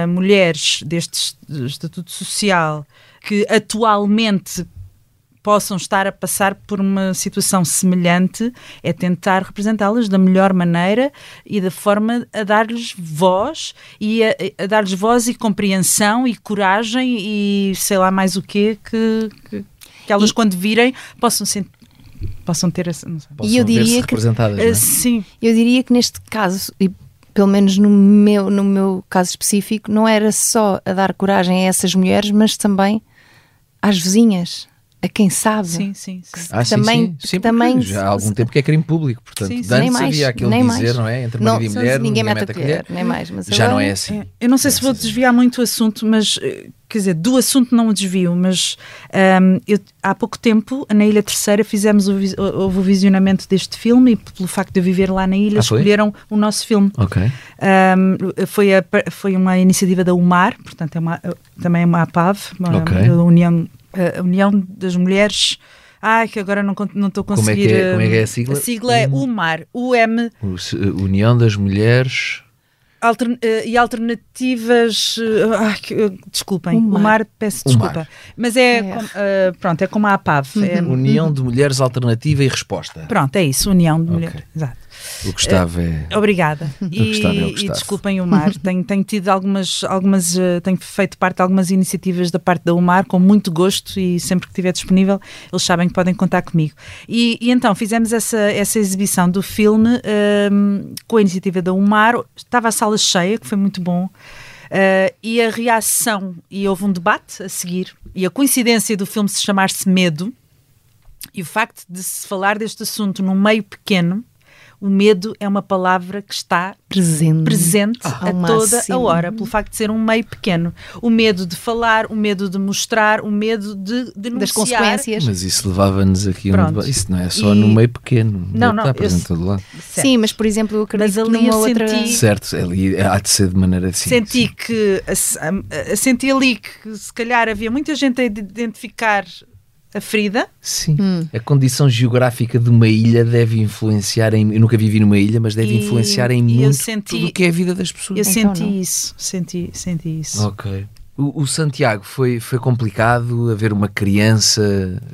mulheres deste estatuto social que atualmente possam estar a passar por uma situação semelhante, é tentar representá-las da melhor maneira e da forma a dar-lhes voz e a, a dar-lhes voz e compreensão e coragem e sei lá mais o quê que, que, que elas e, quando virem possam sentir possam ter essa, e eu diria que representadas, uh, sim. eu diria que neste caso e pelo menos no meu no meu caso específico não era só a dar coragem a essas mulheres mas também às vizinhas a quem sabe. Sim, sim. sim. Ah, também, sim, sim. também já há algum tempo que é crime público, portanto, sim, sim. antes mais, havia aquilo nem dizer, mais. não é? Entre marido não, e mulher, ninguém, mete a colher, nem mais. Mas já não é assim. É, eu não sei se vou desviar muito o assunto, mas quer dizer, do assunto não o desvio, mas um, eu, há pouco tempo, na Ilha Terceira, fizemos o, houve o visionamento deste filme e pelo facto de eu viver lá na ilha, ah, escolheram o nosso filme. Ok. Um, foi, a, foi uma iniciativa da UMAR, portanto é uma, também é uma APAV, uma, okay. uma União a União das Mulheres. Ai, que agora não estou a conseguir. Como é, que é, como é, que é a sigla? A sigla é UMAR, UM. União das Mulheres. Altern, uh, e alternativas. Uh, ai, uh, desculpem, o mar, o mar peço desculpa. Mar. Mas é, é. Com, pronto, é como a APAV. Uhum. É, União de Mulheres Alternativa e Resposta. Pronto, é isso, União de okay. Mulheres. Exato. O Gustavo é. Obrigada. O Gustavo é o E desculpem o Mar. <laughs> tenho, tenho tido algumas, algumas uh, tenho feito parte de algumas iniciativas da parte da UMAR com muito gosto e sempre que estiver disponível eles sabem que podem contar comigo. E, e então fizemos essa, essa exibição do filme uh, com a iniciativa da UMAR. Estava a sala cheia, que foi muito bom. Uh, e a reação, e houve um debate a seguir, e a coincidência do filme se chamar-se Medo, e o facto de se falar deste assunto num meio pequeno, o medo é uma palavra que está presente, presente ah, a toda a hora, pelo facto de ser um meio pequeno. O medo de falar, o medo de mostrar, o medo de denunciar. Das consequências. Mas isso levava-nos aqui a um Isso não é só e... no meio pequeno. Não, não. Está presente eu... todo lado. Certo. Sim, mas por exemplo, eu acredito mas ali numa outra... Senti... Certo, ali há de ser de maneira assim. Senti que... Senti ali que se calhar havia muita gente a identificar a ferida. Sim. Hum. A condição geográfica de uma ilha deve influenciar em. Eu nunca vivi numa ilha, mas deve e, influenciar em muito senti, tudo o que é a vida das pessoas. Eu então, senti não. isso, senti, senti isso. Ok. O, o, Santiago foi, foi complicado haver uma criança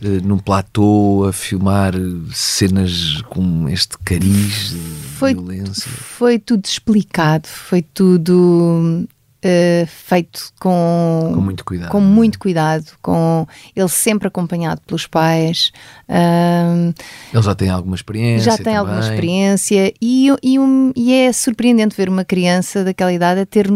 uh, num platô a filmar cenas com este cariz de foi, violência. Foi tudo explicado, foi tudo Uh, feito com, com muito cuidado. Com muito cuidado, com ele sempre acompanhado pelos pais. Uh, ele já tem alguma experiência. Já tem também. alguma experiência e, e, um, e, é surpreendente ver uma criança daquela idade a ter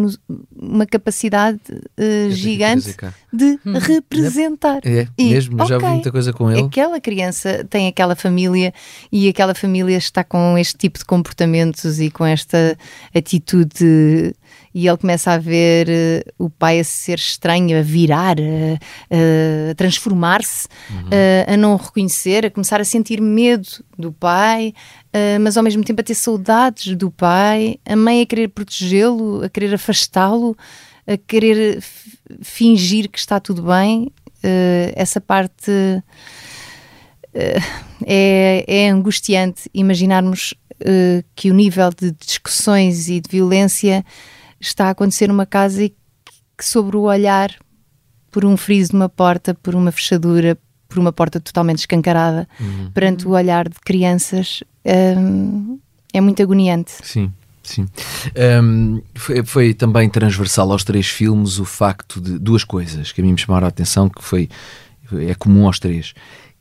uma capacidade uh, gigante de hum. representar. É, e, mesmo, okay, já vi muita coisa com ele. Aquela criança tem aquela família e aquela família está com este tipo de comportamentos e com esta atitude e ele começa a ver uh, o pai a ser estranho, a virar, a, a transformar-se, uhum. uh, a não reconhecer, a começar a sentir medo do pai, uh, mas ao mesmo tempo a ter saudades do pai, a mãe a querer protegê-lo, a querer afastá-lo, a querer fingir que está tudo bem. essa parte é, é angustiante imaginarmos que o nível de discussões e de violência está a acontecer numa casa e que sobre o olhar por um friso de uma porta, por uma fechadura, por uma porta totalmente escancarada, uhum. perante o olhar de crianças, hum, é muito agoniante. Sim. Sim. Um, foi, foi, também transversal aos três filmes o facto de duas coisas que a mim me chamaram a atenção, que foi é comum aos três,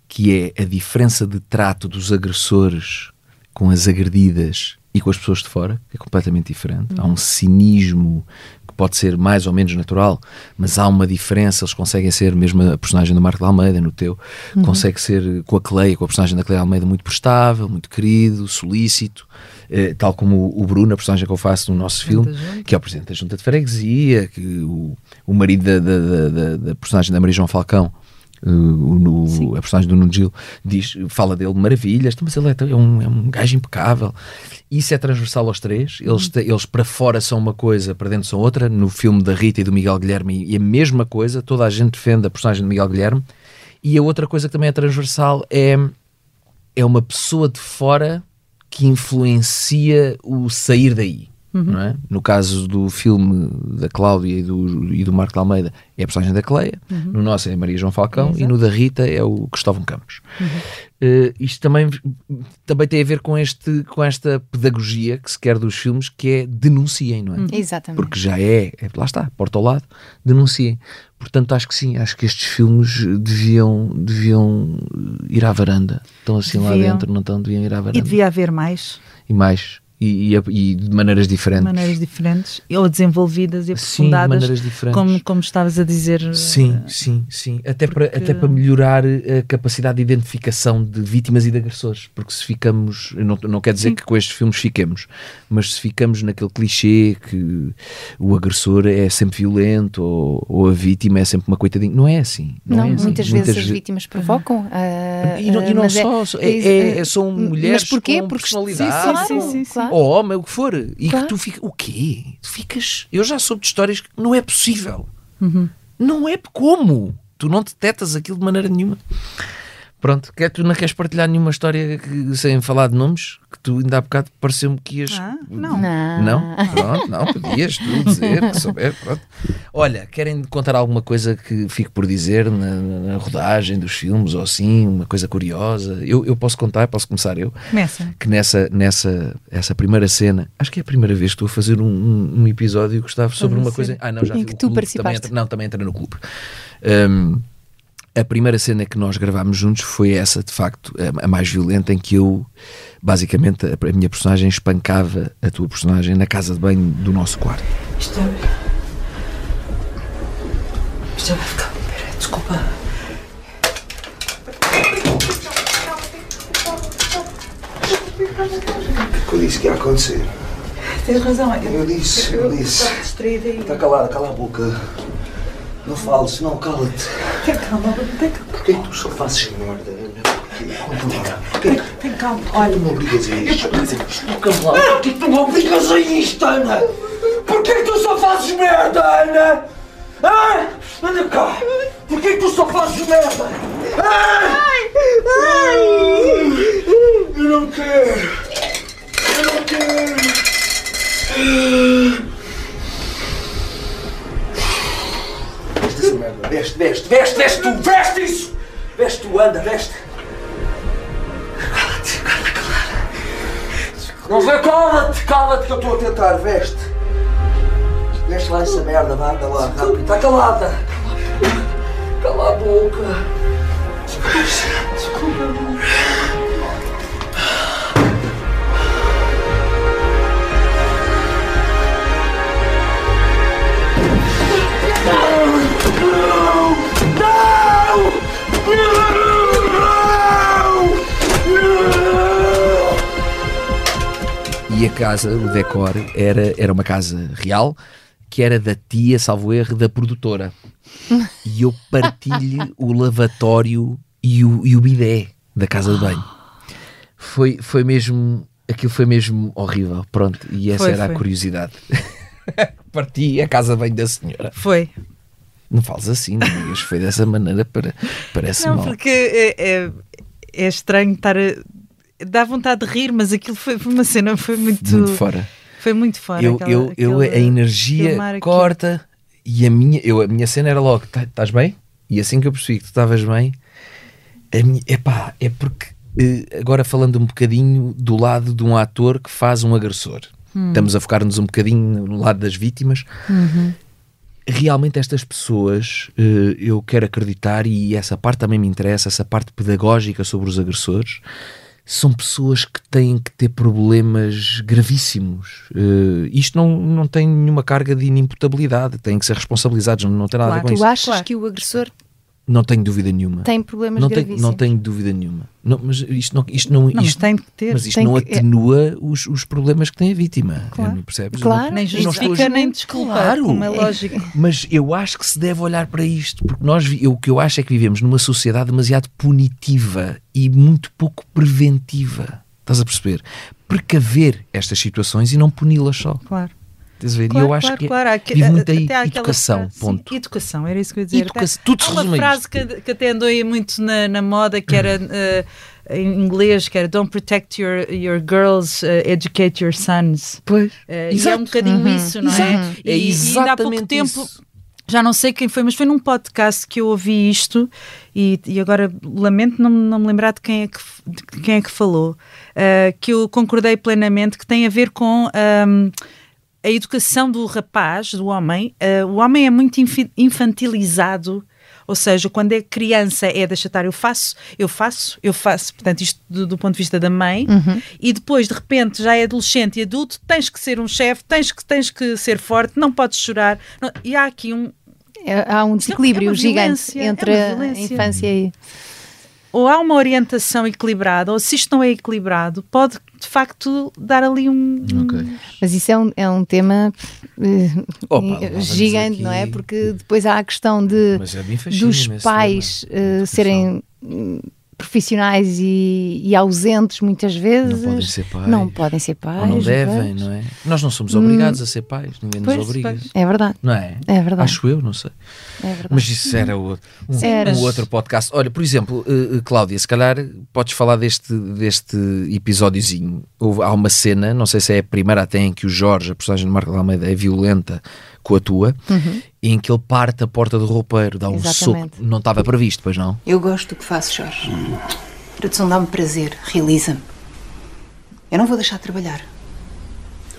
que é a diferença de trato dos agressores com as agredidas e com as pessoas de fora, que é completamente diferente. Há um cinismo que pode ser mais ou menos natural, mas há uma diferença. Eles conseguem ser, mesmo a personagem do Marco de Almeida, no teu, uhum. consegue ser com a Cleia, com a personagem da Cleia Almeida, muito prestável, muito querido, solícito, eh, tal como o Bruno, a personagem que eu faço no nosso filme, que é o presidente da Junta de Freguesia, que o, o marido da, da, da, da personagem da Maria João Falcão Uh, a personagem do Nuno Gil diz, fala dele maravilhas, mas ele é, é, um, é um gajo impecável. Isso é transversal aos três. Eles, uhum. eles para fora são uma coisa, para dentro são outra. No filme da Rita e do Miguel Guilherme, e a mesma coisa, toda a gente defende a personagem do Miguel Guilherme. E a outra coisa que também é transversal é, é uma pessoa de fora que influencia o sair daí. Não é? No caso do filme da Cláudia e do, e do Marco de Almeida é a personagem da Cleia, no nosso é a Maria João Falcão e no da Rita é o Cristóvão Campos. Eh, isto também, também tem a ver com, este, com esta pedagogia que se quer dos filmes, que é denunciem, não é? Exatamente. Porque já é, é, lá está, porta ao lado, denunciem. Portanto, acho que sim, acho que estes filmes deviam, deviam ir à varanda. Estão assim lá Deviam. dentro, não estão? Deviam ir à varanda. E devia haver mais E mais. E, e, e de maneiras diferentes. maneiras diferentes, ou desenvolvidas e Sim, de aprofundadas, maneiras diferentes. como, como estavas a dizer. Sim, sim, sim. Até, para, porque- até para melhorar a capacidade de identificação de vítimas e de agressores. Porque se ficamos, não, não quer dizer que com estes filmes fiquemos, mas se ficamos naquele clichê que o agressor é sempre violento ou, ou a vítima é sempre uma coitadinha, não é assim. Não, Não, é assim. muitas vezes as vítimas provocam. ah, E não, e não mas é- só, é, é- é- são mas mulheres porquê? com Porque- personalidade, Sim, sim, sim, sim. Ou homem, o que for, e Claro. que tu ficas, o quê? Tu ficas, eu já soube de histórias que não é possível. Uhum. Não é como? Tu não detetas aquilo de maneira nenhuma. Pronto, quer, tu não queres partilhar nenhuma história que- sem falar de nomes? Que tu ainda há bocado pareceu-me que ias. Ah, não. Não. Não? Pronto, não, podias tu dizer, que souber, pronto. Olha, querem contar alguma coisa que fique por dizer na, na- na rodagem dos filmes ou assim, uma coisa curiosa? Eu, eu posso contar, posso começar eu? Começa. Que nessa, nessa essa primeira cena, acho que é a primeira vez que estou a fazer um, um, um episódio, Gustavo, sobre uma coisa. Ah, não, já Em que tu clube, também participaste. entra, Não, também entra no clube. Hum, a primeira cena que nós gravámos juntos foi essa, de facto, a, a mais violenta, em que eu, basicamente, a, a minha personagem espancava a tua personagem na casa de banho do nosso quarto. Isto é. Isto vai ficar. Pera, desculpa. O que eu disse que ia acontecer? Tens razão. Eu disse, eu disse. Estava distraída e. Está calada, cala a boca. Não fales, não, cala-te. Tem calma, tem calma. Porquê que tu só fazes merda? Lá. Porquê que Tem calma. Olha, tu me obrigas a isto? Porquê que tu me obrigas a isto, Ana? Porquê que tu só fazes merda, Ana? Ah! Anda cá! Porquê que tu só fazes merda? Ah! Eu não quero! Eu não quero! Merda. Veste, veste, veste, veste tu! Veste isso! Veste tu, anda, veste! Cala-te, cala, cala! Não sei, cala-te, cala-te que eu estou a tentar, veste! Veste lá essa merda, vá, anda lá, rápido, está calada! Cala a boca! Desculpa, amor. E a casa, o decor, era, era uma casa real que era da tia, salvo erro, da produtora. E eu partilho <laughs> o lavatório e o, e o bidé da casa de banho. Foi, foi mesmo. Aquilo foi mesmo horrível. Pronto, e essa Foi, era foi. a curiosidade. <laughs> Parti a casa de banho da senhora. Foi. Não fales assim, não digas, foi dessa maneira, para, parece Não, mal. porque é, é, é estranho estar a. Dá vontade de rir, mas aquilo foi, foi uma cena, foi muito. Muito fora. Foi muito fora. eu, aquela- eu, eu, a energia corta e a minha, eu, a minha cena era logo: "Tá- estás bem? E assim que eu percebi que tu estavas bem, a minha, epá, é porque eh, agora falando um bocadinho do lado de um ator que faz um agressor, Hum. estamos a focar-nos um bocadinho no lado das vítimas. Uhum. Realmente, estas pessoas, eh, eu quero acreditar, e essa parte também me interessa, essa parte pedagógica sobre os agressores, são pessoas que têm que ter problemas gravíssimos. Eh, isto não, não tem nenhuma carga de inimputabilidade, têm que ser responsabilizados, não, não tem nada a ver com Tu isso. achas que o agressor Não tenho dúvida nenhuma. tem problemas não, tenho, gravíssimos? não tenho dúvida nenhuma. Não, mas isto não, isto não, Não, mas isto, tem que ter. mas isto não que- é- atenua os, os problemas que tem a vítima. Claro. Não percebes? Claro. Nem justifica nem desculpa, Claro. como é lógico. Mas eu acho que se deve olhar para isto, porque nós, eu, o que eu acho é que vivemos numa sociedade demasiado punitiva e muito pouco preventiva. Estás a perceber? Precaver estas situações e não puni-las só. Claro. Estás a ver? Claro, e eu acho claro, que claro. Vive muito aí educação, frase- sim, ponto. educação, era isso que eu ia dizer. Educação, Até- tudo se há uma frase que, que até andou aí muito na, na moda que era. eh, em inglês que era Don't protect your, your girls, uh, educate your sons. Pois. Uh, e é um bocadinho Uhum. isso, não Exato. é? É e, e ainda há pouco tempo. isso. Já não sei quem foi, mas foi num podcast que eu ouvi isto e, e agora lamento não, não me lembrar de quem é que, quem é que falou, uh, que eu concordei plenamente que tem a ver com um, a educação do rapaz, do homem. Uh, o homem é muito infantilizado. Ou seja, quando é criança é deixa estar, eu faço, eu faço, eu faço. Portanto, isto do, do ponto de vista da mãe. Uhum. E depois, de repente, já é adolescente e adulto, tens que ser um chefe, tens que, tens que ser forte, não podes chorar. Não- E há aqui um, É- há um desequilíbrio é gigante violência, é entre uma a infância e. ou há uma orientação equilibrada, ou se isto não é equilibrado, pode de facto dar ali um. Mas isso é um, é um tema eh, Opa, gigante, aqui- não é? Porque depois há a questão de é fascínio dos pais eh, serem profissionais e, e ausentes muitas vezes. Não podem ser pais. Não podem ser pais. Ou não devem, pois. não é? Nós não somos obrigados a ser pais, ninguém nos Pois, obriga. pois. É verdade. Não é? É verdade. Acho eu, não sei. É verdade. Mas isso era o- um, Era. um outro podcast. Olha, por exemplo, eh, Cláudia, se calhar podes falar deste, deste episódiozinho. Houve, há uma cena, não sei se é a primeira até em que o Jorge, a personagem de Marco Almeida, é violenta com a tua, Uhum. em que ele parte a porta do roupeiro, dá um Exatamente. soco. Não estava previsto, pois não? Eu gosto do que faço, Jorge. A produção dá-me prazer, realiza-me. Eu não vou deixar de trabalhar.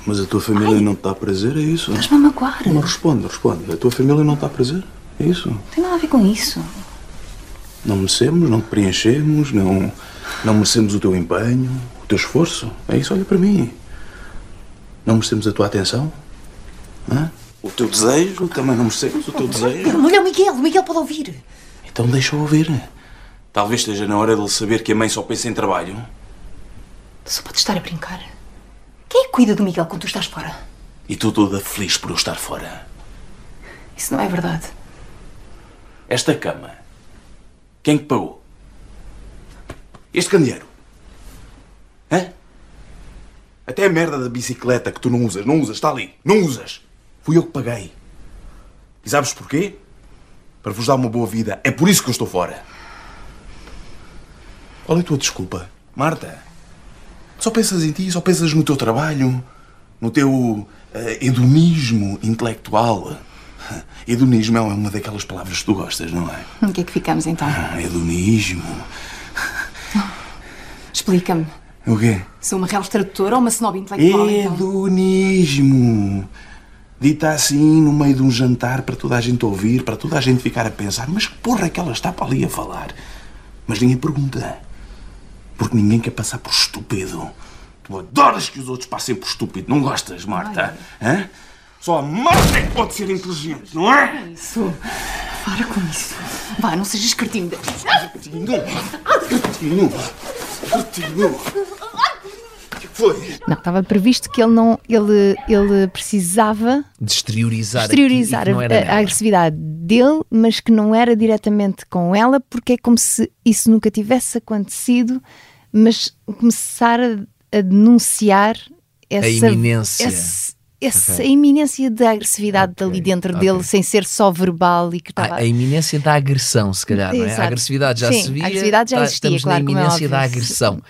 Mas a tua família não te dá prazer, é isso? Estás-me a magoar. Não responde, responde. A tua família não te dá prazer? É isso? Não tem nada a ver com isso. Não merecemos, não te preenchemos, não, não merecemos o teu empenho, o teu esforço. É isso, olha para mim. Não merecemos a tua atenção? Hã? O teu desejo, também não merecemos o teu desejo. Olha o Miguel, o Miguel pode ouvir. Então deixa-o ouvir. Talvez esteja na hora dele saber que a mãe só pensa em trabalho. Tu só podes estar a brincar. Quem é que cuida do Miguel quando tu estás fora? E tu toda feliz por eu estar fora. Isso não é verdade. Esta cama, quem que pagou? Este candeeiro? Hã? Até a merda da bicicleta que tu não usas, não usas, está ali, não usas. Fui eu que paguei. E sabes porquê? Para vos dar uma boa vida. É por isso que eu estou fora. Qual é a tua desculpa, Marta? Só pensas em ti, só pensas no teu trabalho, no teu eh, hedonismo intelectual. <laughs> Hedonismo é uma daquelas palavras que tu gostas, não é? O que é que ficamos então? Ah, hedonismo. <laughs> Explica-me. O quê? Sou uma real tradutora ou uma snob intelectual? então? Dita assim no meio de um jantar para toda a gente ouvir, para toda a gente ficar a pensar, mas que porra é que ela está para ali a falar? Mas ninguém pergunta. Porque ninguém quer passar por estúpido. Tu adoras que os outros passem por estúpido, não gostas, Marta? Hã? Só a Marta é que pode ser inteligente, não é? Isso. Para com isso. Vá, não sejas cretino. Cretino. Cretino. Cretino. Foi? Não, estava previsto que ele não. Ele, ele precisava De exteriorizar, exteriorizar não a, a agressividade dele, mas que não era diretamente com ela, porque é como se isso nunca tivesse acontecido, mas começar a, a denunciar essa iminência. esse- essa Ok. iminência da agressividade ali dentro ok. dele, sem ser só verbal e que Ah, estava. a iminência da agressão, se calhar, não é? Exato. A agressividade já Sim, se via. a agressividade já tá- existia, Estamos claro, na é iminência da óbvio. agressão.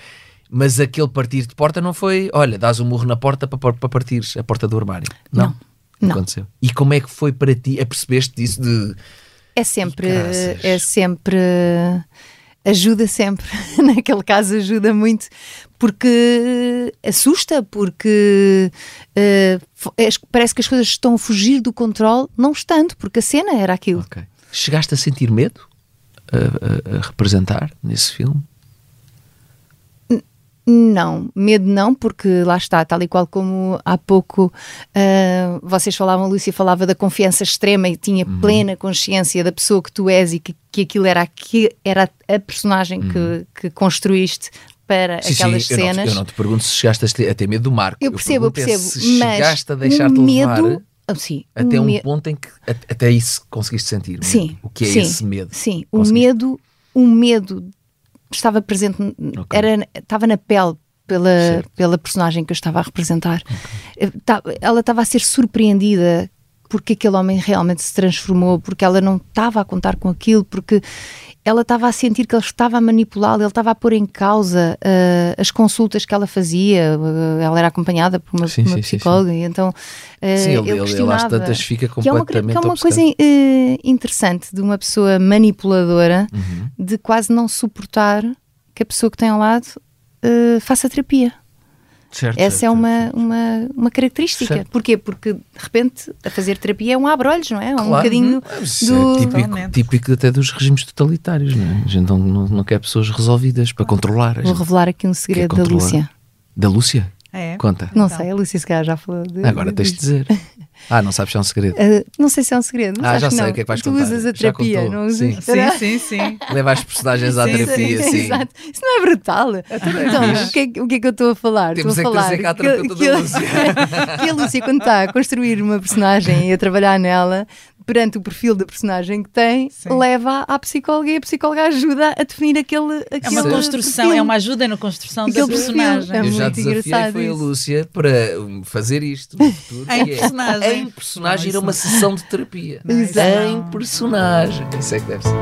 Mas aquele partir de porta não foi, olha, dás um murro na porta para, para partir a porta do armário. Não. Não. Aconteceu. E como é que foi para ti? Apercebeste disso de. É sempre, é sempre, ajuda sempre, <laughs> naquele caso ajuda muito, porque assusta, porque é- parece que as coisas estão a fugir do controle, não estando, porque a cena era aquilo. Chegaste a sentir medo a, a- a representar nesse filme? Não, medo não, porque lá está, tal e qual como há pouco ah, vocês falavam, a Lúcia falava da confiança extrema e tinha Uhum. plena consciência da pessoa que tu és e que, que aquilo era, aqui, era a personagem Uhum. que, que construíste para Sim, aquelas sim, eu não, cenas. eu não te pergunto se chegaste a ter, a ter medo do Marco. Eu percebo, eu pergunto é percebo, Se mas chegaste a deixar-te medo, levar ah, sim, até um me- ponto em que até isso conseguiste sentir. Sim. O que é sim, esse medo? Sim, o medo, o medo estava presente, era, estava na pele pela, pela personagem que eu estava a representar. Eh, tá- Ela estava a ser surpreendida porque aquele homem realmente se transformou, porque ela não estava a contar com aquilo, porque ela estava a sentir que ele estava a manipulá-la, ele estava a pôr em causa uh, as consultas que ela fazia. Uh, ela era acompanhada por uma, Sim, uma sim, sim, psicóloga, e então uh, Sim, ele- ele, ele- às tantas fica que é uma, que é completamente uma coisa interessante de uma pessoa manipuladora Uhum. de quase não suportar que a pessoa que tem ao lado faça terapia. Certo, Essa certo, é uma, uma, uma característica. Certo. Porquê? Porque de repente a fazer terapia é um abre-olhos, não é? Um Claro. bocadinho Isso do. é típico, típico até dos regimes totalitários, não é? A gente não, não, não quer pessoas resolvidas para controlar. Vou revelar aqui um segredo da. Lúcia. Da Lúcia? É? Conta. Não sei, a Lúcia se calhar já falou. De, Agora tens de dizer. <laughs> Ah, não sabes se é um segredo. Uh, não sei se é um segredo. Mas Ah, já que sei não. o que é que vais tu contar. usas a Já terapia, contou, não usas? sim. Sim, sim, sim. <laughs> Leva as personagens à Sim, terapia, sim, sim. Exato. Isso não é brutal. Então, o que, é, o que é que eu estou a falar? Temos estou é que a falar trazer cá a que- terapeuta que, da Lúcia. <laughs> que a Lúcia, quando está a construir uma personagem e a trabalhar nela, perante o perfil da personagem que tem, leva à psicóloga e a psicóloga ajuda a definir aquele. É aquele uma construção, perfil. é uma ajuda na construção da Aquele perfil. personagem. É Eu já muito desafiei foi a. Lúcia para fazer isto no futuro. <laughs> Em que é, personagem. Em personagem ir a uma sessão de terapia. <laughs> Em personagem. Isso é que deve ser.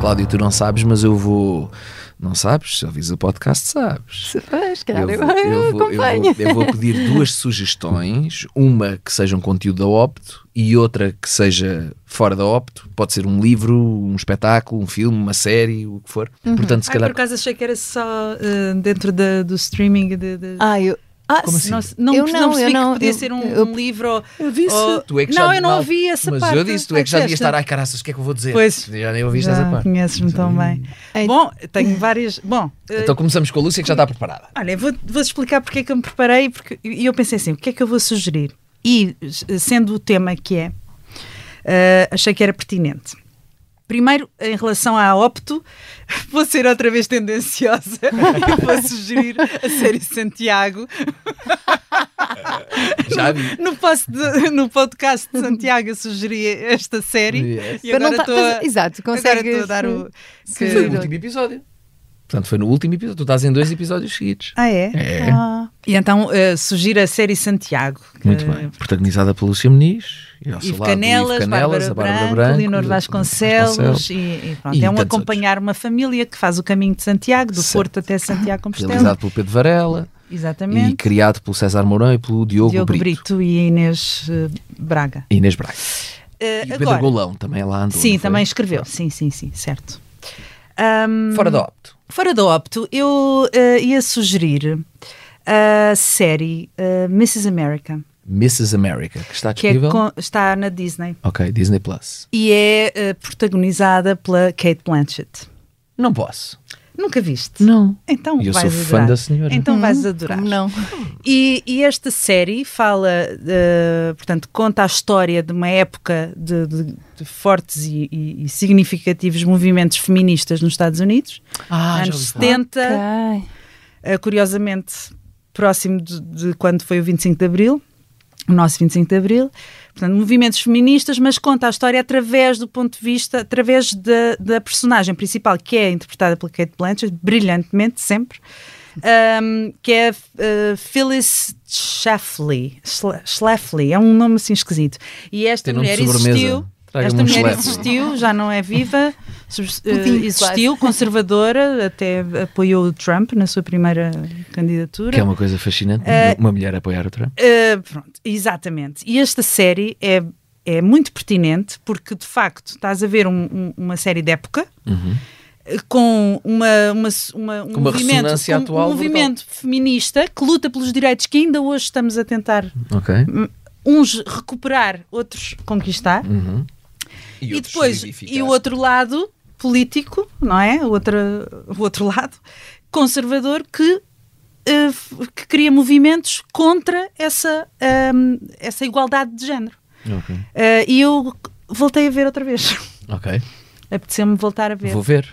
Cláudio, tu não sabes, mas eu vou. Não sabes? Se ouvis o podcast, sabes. Se faz, cara, eu, vou, eu, eu vou, eu, acompanho. vou, eu vou pedir duas sugestões, uma que seja um conteúdo da Opto e outra que seja fora da Opto. Pode ser um livro, um espetáculo, um filme, uma série, o que for. Portanto, se Ai, calhar. por acaso achei que era só uh, dentro da- do streaming de, de- Ah, eu. Ah, Como assim? Não, não, Eu não, não, percebi eu não, que podia eu- ser um, eu- um livro. ou- Eu disse, ou- tu é que não, já eu não mal- ouvi essa Mas parte. eu disse, tu é que já devias estar, ai caraças, o que é que eu vou dizer? Pois. Já nem ouviste essa parte. conheces-me tão bem. Bom, tenho várias. Bom, eh, Então começamos com a Lúcia que já está preparada. Olha, vou- vou-te explicar porque é que eu me preparei porque, e eu pensei assim, o que é que eu vou sugerir? E, eh, sendo o tema que é, eh, achei que era pertinente. Primeiro, em relação à Opto, <laughs> vou ser outra vez tendenciosa e <laughs> vou sugerir a série Santiago. <laughs> Já vi. No, post no podcast de Santiago eu sugeri esta série Yes. e agora tá- estou a, mas, exato, consegues- a dar o... Que foi o último episódio. Portanto, foi no último episódio. Tu estás em dois episódios seguidos. Ah, é? É. Ah. E então uh, sugiro a série Santiago. que- Muito bem. Protagonizada pelo Lúcia Muniz. E ao Ivo Canelas, Ivo Bárbara, a Bárbara Branco, Branco, Leonor Vasconcelos, Vasconcelos. e, e pronto, E é um acompanhar uma família que faz o caminho de Santiago, do Certo. Porto até Santiago <coughs> Compostela. Realizado pelo Pedro Varela. Exatamente. E criado pelo César Mourão e pelo Diogo, Diogo Brito. Brito. e Inês eh, Braga. Inês Braga. Eh, E o Pedro Golão também lá andou. Sim, também escreveu. Sim, sim, sim, certo. Ahm, Fora da Opto. Fora da Opto, eu eh, ia sugerir a série eh, Mrs. America, Mrs. America, que está que é disponível. com- está na Disney Ok, Disney Plus. e é eh, protagonizada pela Kate Blanchett. Não posso. Nunca viste? Não. Então E eu vais sou adorar. fã da senhora. Então Hum, vais adorar. como não? E, e esta série fala, eh, portanto, conta a história de uma época de, de- de fortes e, e- e significativos movimentos feministas nos Estados Unidos, Ah, anos ouvi falar. 70, Ok. eh, curiosamente próximo de, de quando foi o 25 de Abril, o nosso 25 de Abril. Portanto, movimentos feministas, mas conta a história através do ponto de vista, através da, da personagem principal, que é interpretada pela Kate Blanchett, brilhantemente, sempre, um, que é uh, Phyllis Schlafly. Schla- Schlafly, é um nome assim esquisito. E esta mulher existiu. Esta mulher existiu, já não é viva, existiu, conservadora, até apoiou o Trump na sua primeira candidatura. Que é uma coisa fascinante. Eh, uma mulher apoiar o Trump. Uh, pronto, exatamente. E esta série é, é muito pertinente porque, de facto, estás a ver um- um- uma série de época Uhum. eh, com uma, uma, uma- um Com uma movimento, ressonância com atual um movimento feminista que luta pelos direitos que ainda hoje estamos a tentar Ok. hum, uns recuperar, outros conquistar. Uhum. E, outros depois, e o outro lado político, não é? O outro, o outro lado conservador que, f- que cria movimentos contra essa, ahm, essa igualdade de género. Ok. Eh, e eu voltei a ver outra vez. <laughs> Ok. Apeteceu-me voltar a ver. Vou ver.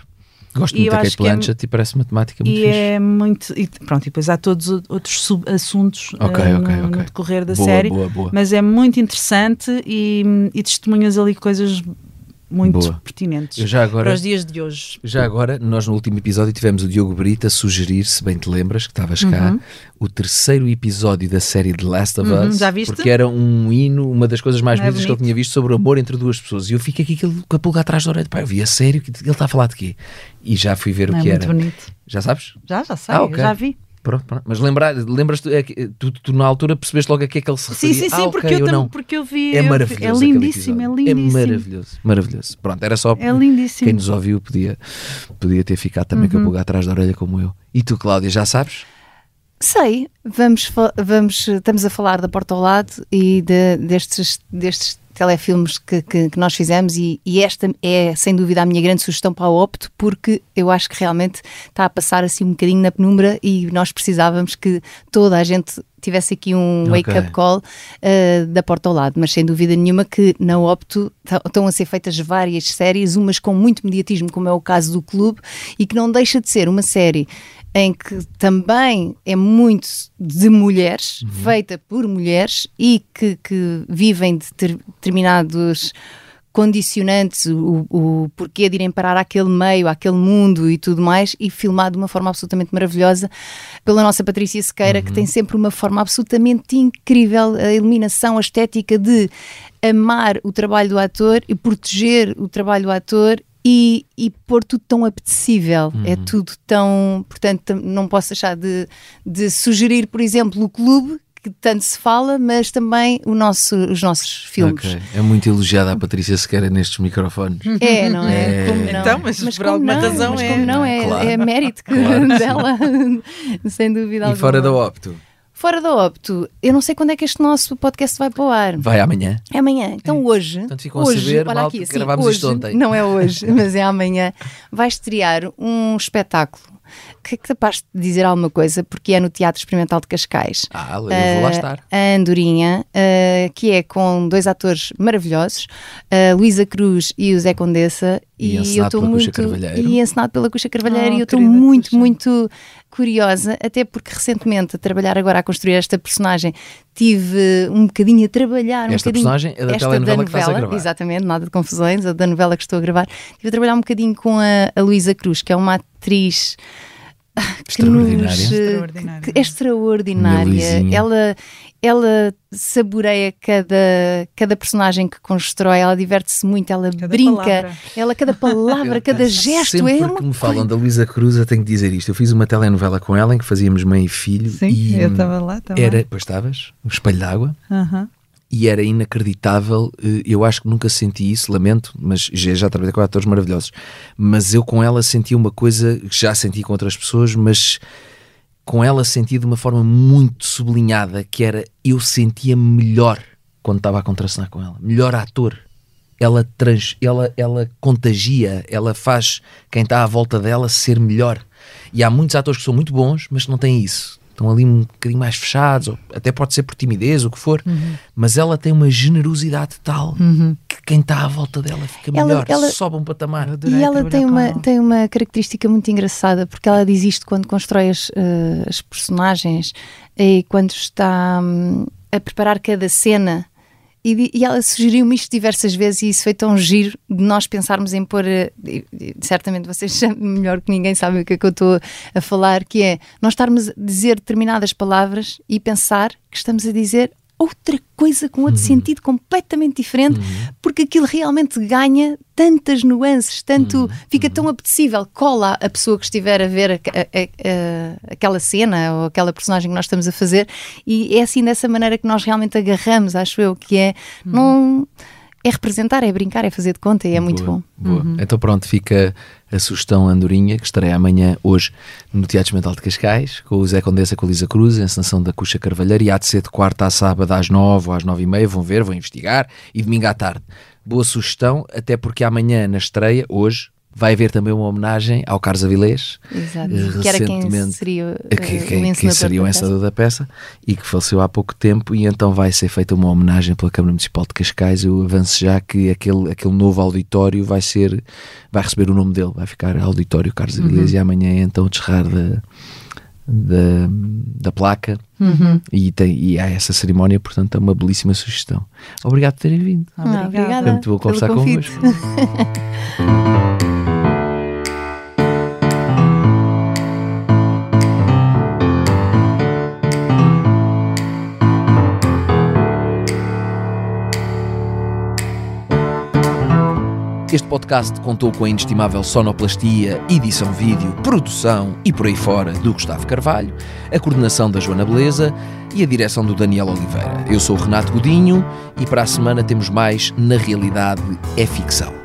Gosto E muito da Kate é- Blanchett e parece matemática muito E fixe. é muito. E pronto, e depois há todos outros sub-assuntos eh, ok, no, ok. no decorrer da Boa, série. boa, boa. Mas é muito interessante e, e testemunhas ali coisas muito Boa. pertinentes agora- para os dias de hoje. Já agora, nós no último episódio tivemos o Diogo Brita a sugerir, se bem te lembras, que estavas cá, Uhum. o terceiro episódio da série The Last of Uhum, Us. já viste? Porque era um hino, uma das coisas mais Não é bonitas que eu tinha visto sobre o amor entre duas pessoas. E eu fiquei aqui com a pulga atrás da orelha. Pá, eu vi a sério, que ele está a falar de quê? E já fui ver Não o é que muito era. bonito. Já sabes? Já, já sei, Ah, eu ok. já vi. Pronto, pronto. Mas lembrar, lembras-te, é que tu, tu na altura percebeste logo a que é que ele se Sim, referia? sim, sim, Ah, porque, ok, eu tam- porque eu vi. É eu vi- maravilhoso. É aquele lindíssimo, é lindíssimo. É maravilhoso, maravilhoso. Pronto, era só. É lindíssimo. Quem nos ouviu podia, podia ter ficado também com a Uhum. pulga atrás da orelha, como eu. E tu, Cláudia, já sabes? Sei, vamos, vamos, estamos a falar da Porta ao Lado e de- destes, destes telefilmes que, que, que nós fizemos e, e esta é sem dúvida a minha grande sugestão para o Opto porque eu acho que realmente está a passar assim um bocadinho na penumbra e nós precisávamos que toda a gente tivesse aqui um wake-up call uh, da porta ao lado, mas sem dúvida nenhuma que na Opto estão a ser feitas várias séries, umas com muito mediatismo, como é o caso do Clube, e que não deixa de ser uma série em que também é muito de mulheres, feita por mulheres e que, que vivem de ter- determinados condicionantes, o, o porquê de irem parar àquele meio, àquele mundo e tudo mais, e filmado de uma forma absolutamente maravilhosa pela nossa Patrícia Sequeira, que tem sempre uma forma absolutamente incrível, a iluminação, a estética de amar o trabalho do ator e proteger o trabalho do ator e, e pôr tudo tão apetecível, é tudo tão. Portanto, não posso deixar de, de sugerir, por exemplo, o clube, que tanto se fala, mas também o nosso, os nossos filmes. Ok. É muito elogiada a Patrícia Sequeira nestes microfones. É, não é? É. Como não? Então, mas por como alguma não? razão mas é. como não? É, Claro. é mérito que- Claro dela, <laughs> sem dúvida E alguma. fora da Opto? Fora da Opto, eu não sei quando é que este nosso podcast vai para o ar. Vai amanhã. É amanhã. Então hoje. Portanto, ficam a hoje, saber, olha malta, aqui, que assim, gravámos hoje, isto ontem. Não é hoje, <laughs> mas é amanhã. Vai estrear um espetáculo que é capaz de dizer alguma coisa, porque é no Teatro Experimental de Cascais. Ah, eu vou lá Ah, estar. A Andorinha, ah, que é com dois atores maravilhosos, a Luísa Cruz e o Zé Condessa. E eu encenado estou pela Cuxa muito Carvalheiro. E encenado pela Cuxa Carvalheiro. Oh, e eu estou muito, Cuxa. muito curiosa, até porque recentemente, a trabalhar agora a construir esta personagem, tive um bocadinho a trabalhar. um Esta bocadinho, personagem é da esta telenovela que estás a novela, gravar. Exatamente, nada de confusões, a da novela que estou a gravar. Estive a trabalhar um bocadinho com a, a Luísa Cruz, que é uma atriz que <laughs> Extraordinária. eh, Extraordinária. que- que é extraordinária. Ela, ela saboreia cada, cada personagem que constrói, ela diverte-se muito, ela Cada brinca, palavra. ela, cada palavra, cada gesto Sempre é que uma me falam da Luísa Cruz, eu tenho que dizer isto. Eu fiz uma telenovela com ela em que fazíamos mãe e filho. Sim, e eu estava lá também. Era, pois estavas, o espelho d'água. Aham. E era inacreditável. eh, Eu acho que nunca senti isso, lamento, mas já, já trabalhei com atores maravilhosos. Mas eu com ela senti uma coisa que já senti com outras pessoas, mas com ela senti de uma forma muito sublinhada, que era eu sentia melhor quando estava a contracenar com ela, melhor ator. Ela, trans, ela, ela contagia, ela faz quem está à volta dela ser melhor. E há muitos atores que são muito bons, mas que não têm isso. Estão ali um bocadinho mais fechados, ou até pode ser por timidez, o que for, Uhum. mas ela tem uma generosidade tal que quem está à volta dela fica Ela- melhor, ela- sobe um patamar. E ela tem uma, tem uma característica muito engraçada, porque ela diz isto quando constrói as, eh, as personagens e quando está hum, a preparar cada cena. E, e ela sugeriu-me isto diversas vezes e isso foi tão giro de nós pensarmos em pôr. eh, e- e certamente vocês <laughs> melhor que ninguém sabem o que é que eu estou a falar, que é nós estarmos a dizer determinadas palavras e pensar que estamos a dizer outra coisa com outro sentido completamente diferente, porque aquilo realmente ganha tantas nuances, tanto fica tão apetecível, cola a pessoa que estiver a ver a- a- a- aquela cena ou aquela personagem que nós estamos a fazer, e é assim dessa maneira que nós realmente agarramos, acho eu, que é não é representar, é brincar, é fazer de conta e é muito Boa, bom. boa. Então pronto, fica a sugestão Andorinha, que estreia amanhã, hoje, no Teatro Mental de Cascais, com o Zé Condessa com a Lisa Cruz, a encenação da Cuxa Carvalheiro, e há de ser de quarta a sábado às nove ou às nove e meia, vão ver, vão investigar, e domingo à tarde. Boa sugestão, até porque amanhã, na estreia, hoje, vai haver também uma homenagem ao Carlos Avilés, Exato. eh, Que era quem recentemente- seria, eh, que- o quem, quem seria o da encenador da peça e que faleceu há pouco tempo e então vai ser feita uma homenagem pela Câmara Municipal de Cascais eu avanço já que aquele, aquele novo auditório vai ser vai receber o nome dele, vai ficar auditório Carlos Avilés Uhum. e amanhã é então o desrar da, da, da placa Uhum. e, tem, e há essa cerimónia, portanto é uma belíssima sugestão. Obrigado por terem vindo. Ah, obrigada. Foi muito bom conversar convosco. <laughs> Este podcast contou com a inestimável sonoplastia, edição vídeo, produção e por aí fora do Gustavo Carvalho, a coordenação da Joana Beleza e a direção do Daniel Oliveira. Eu sou o Renato Godinho e para a semana temos mais Na Realidade é Ficção.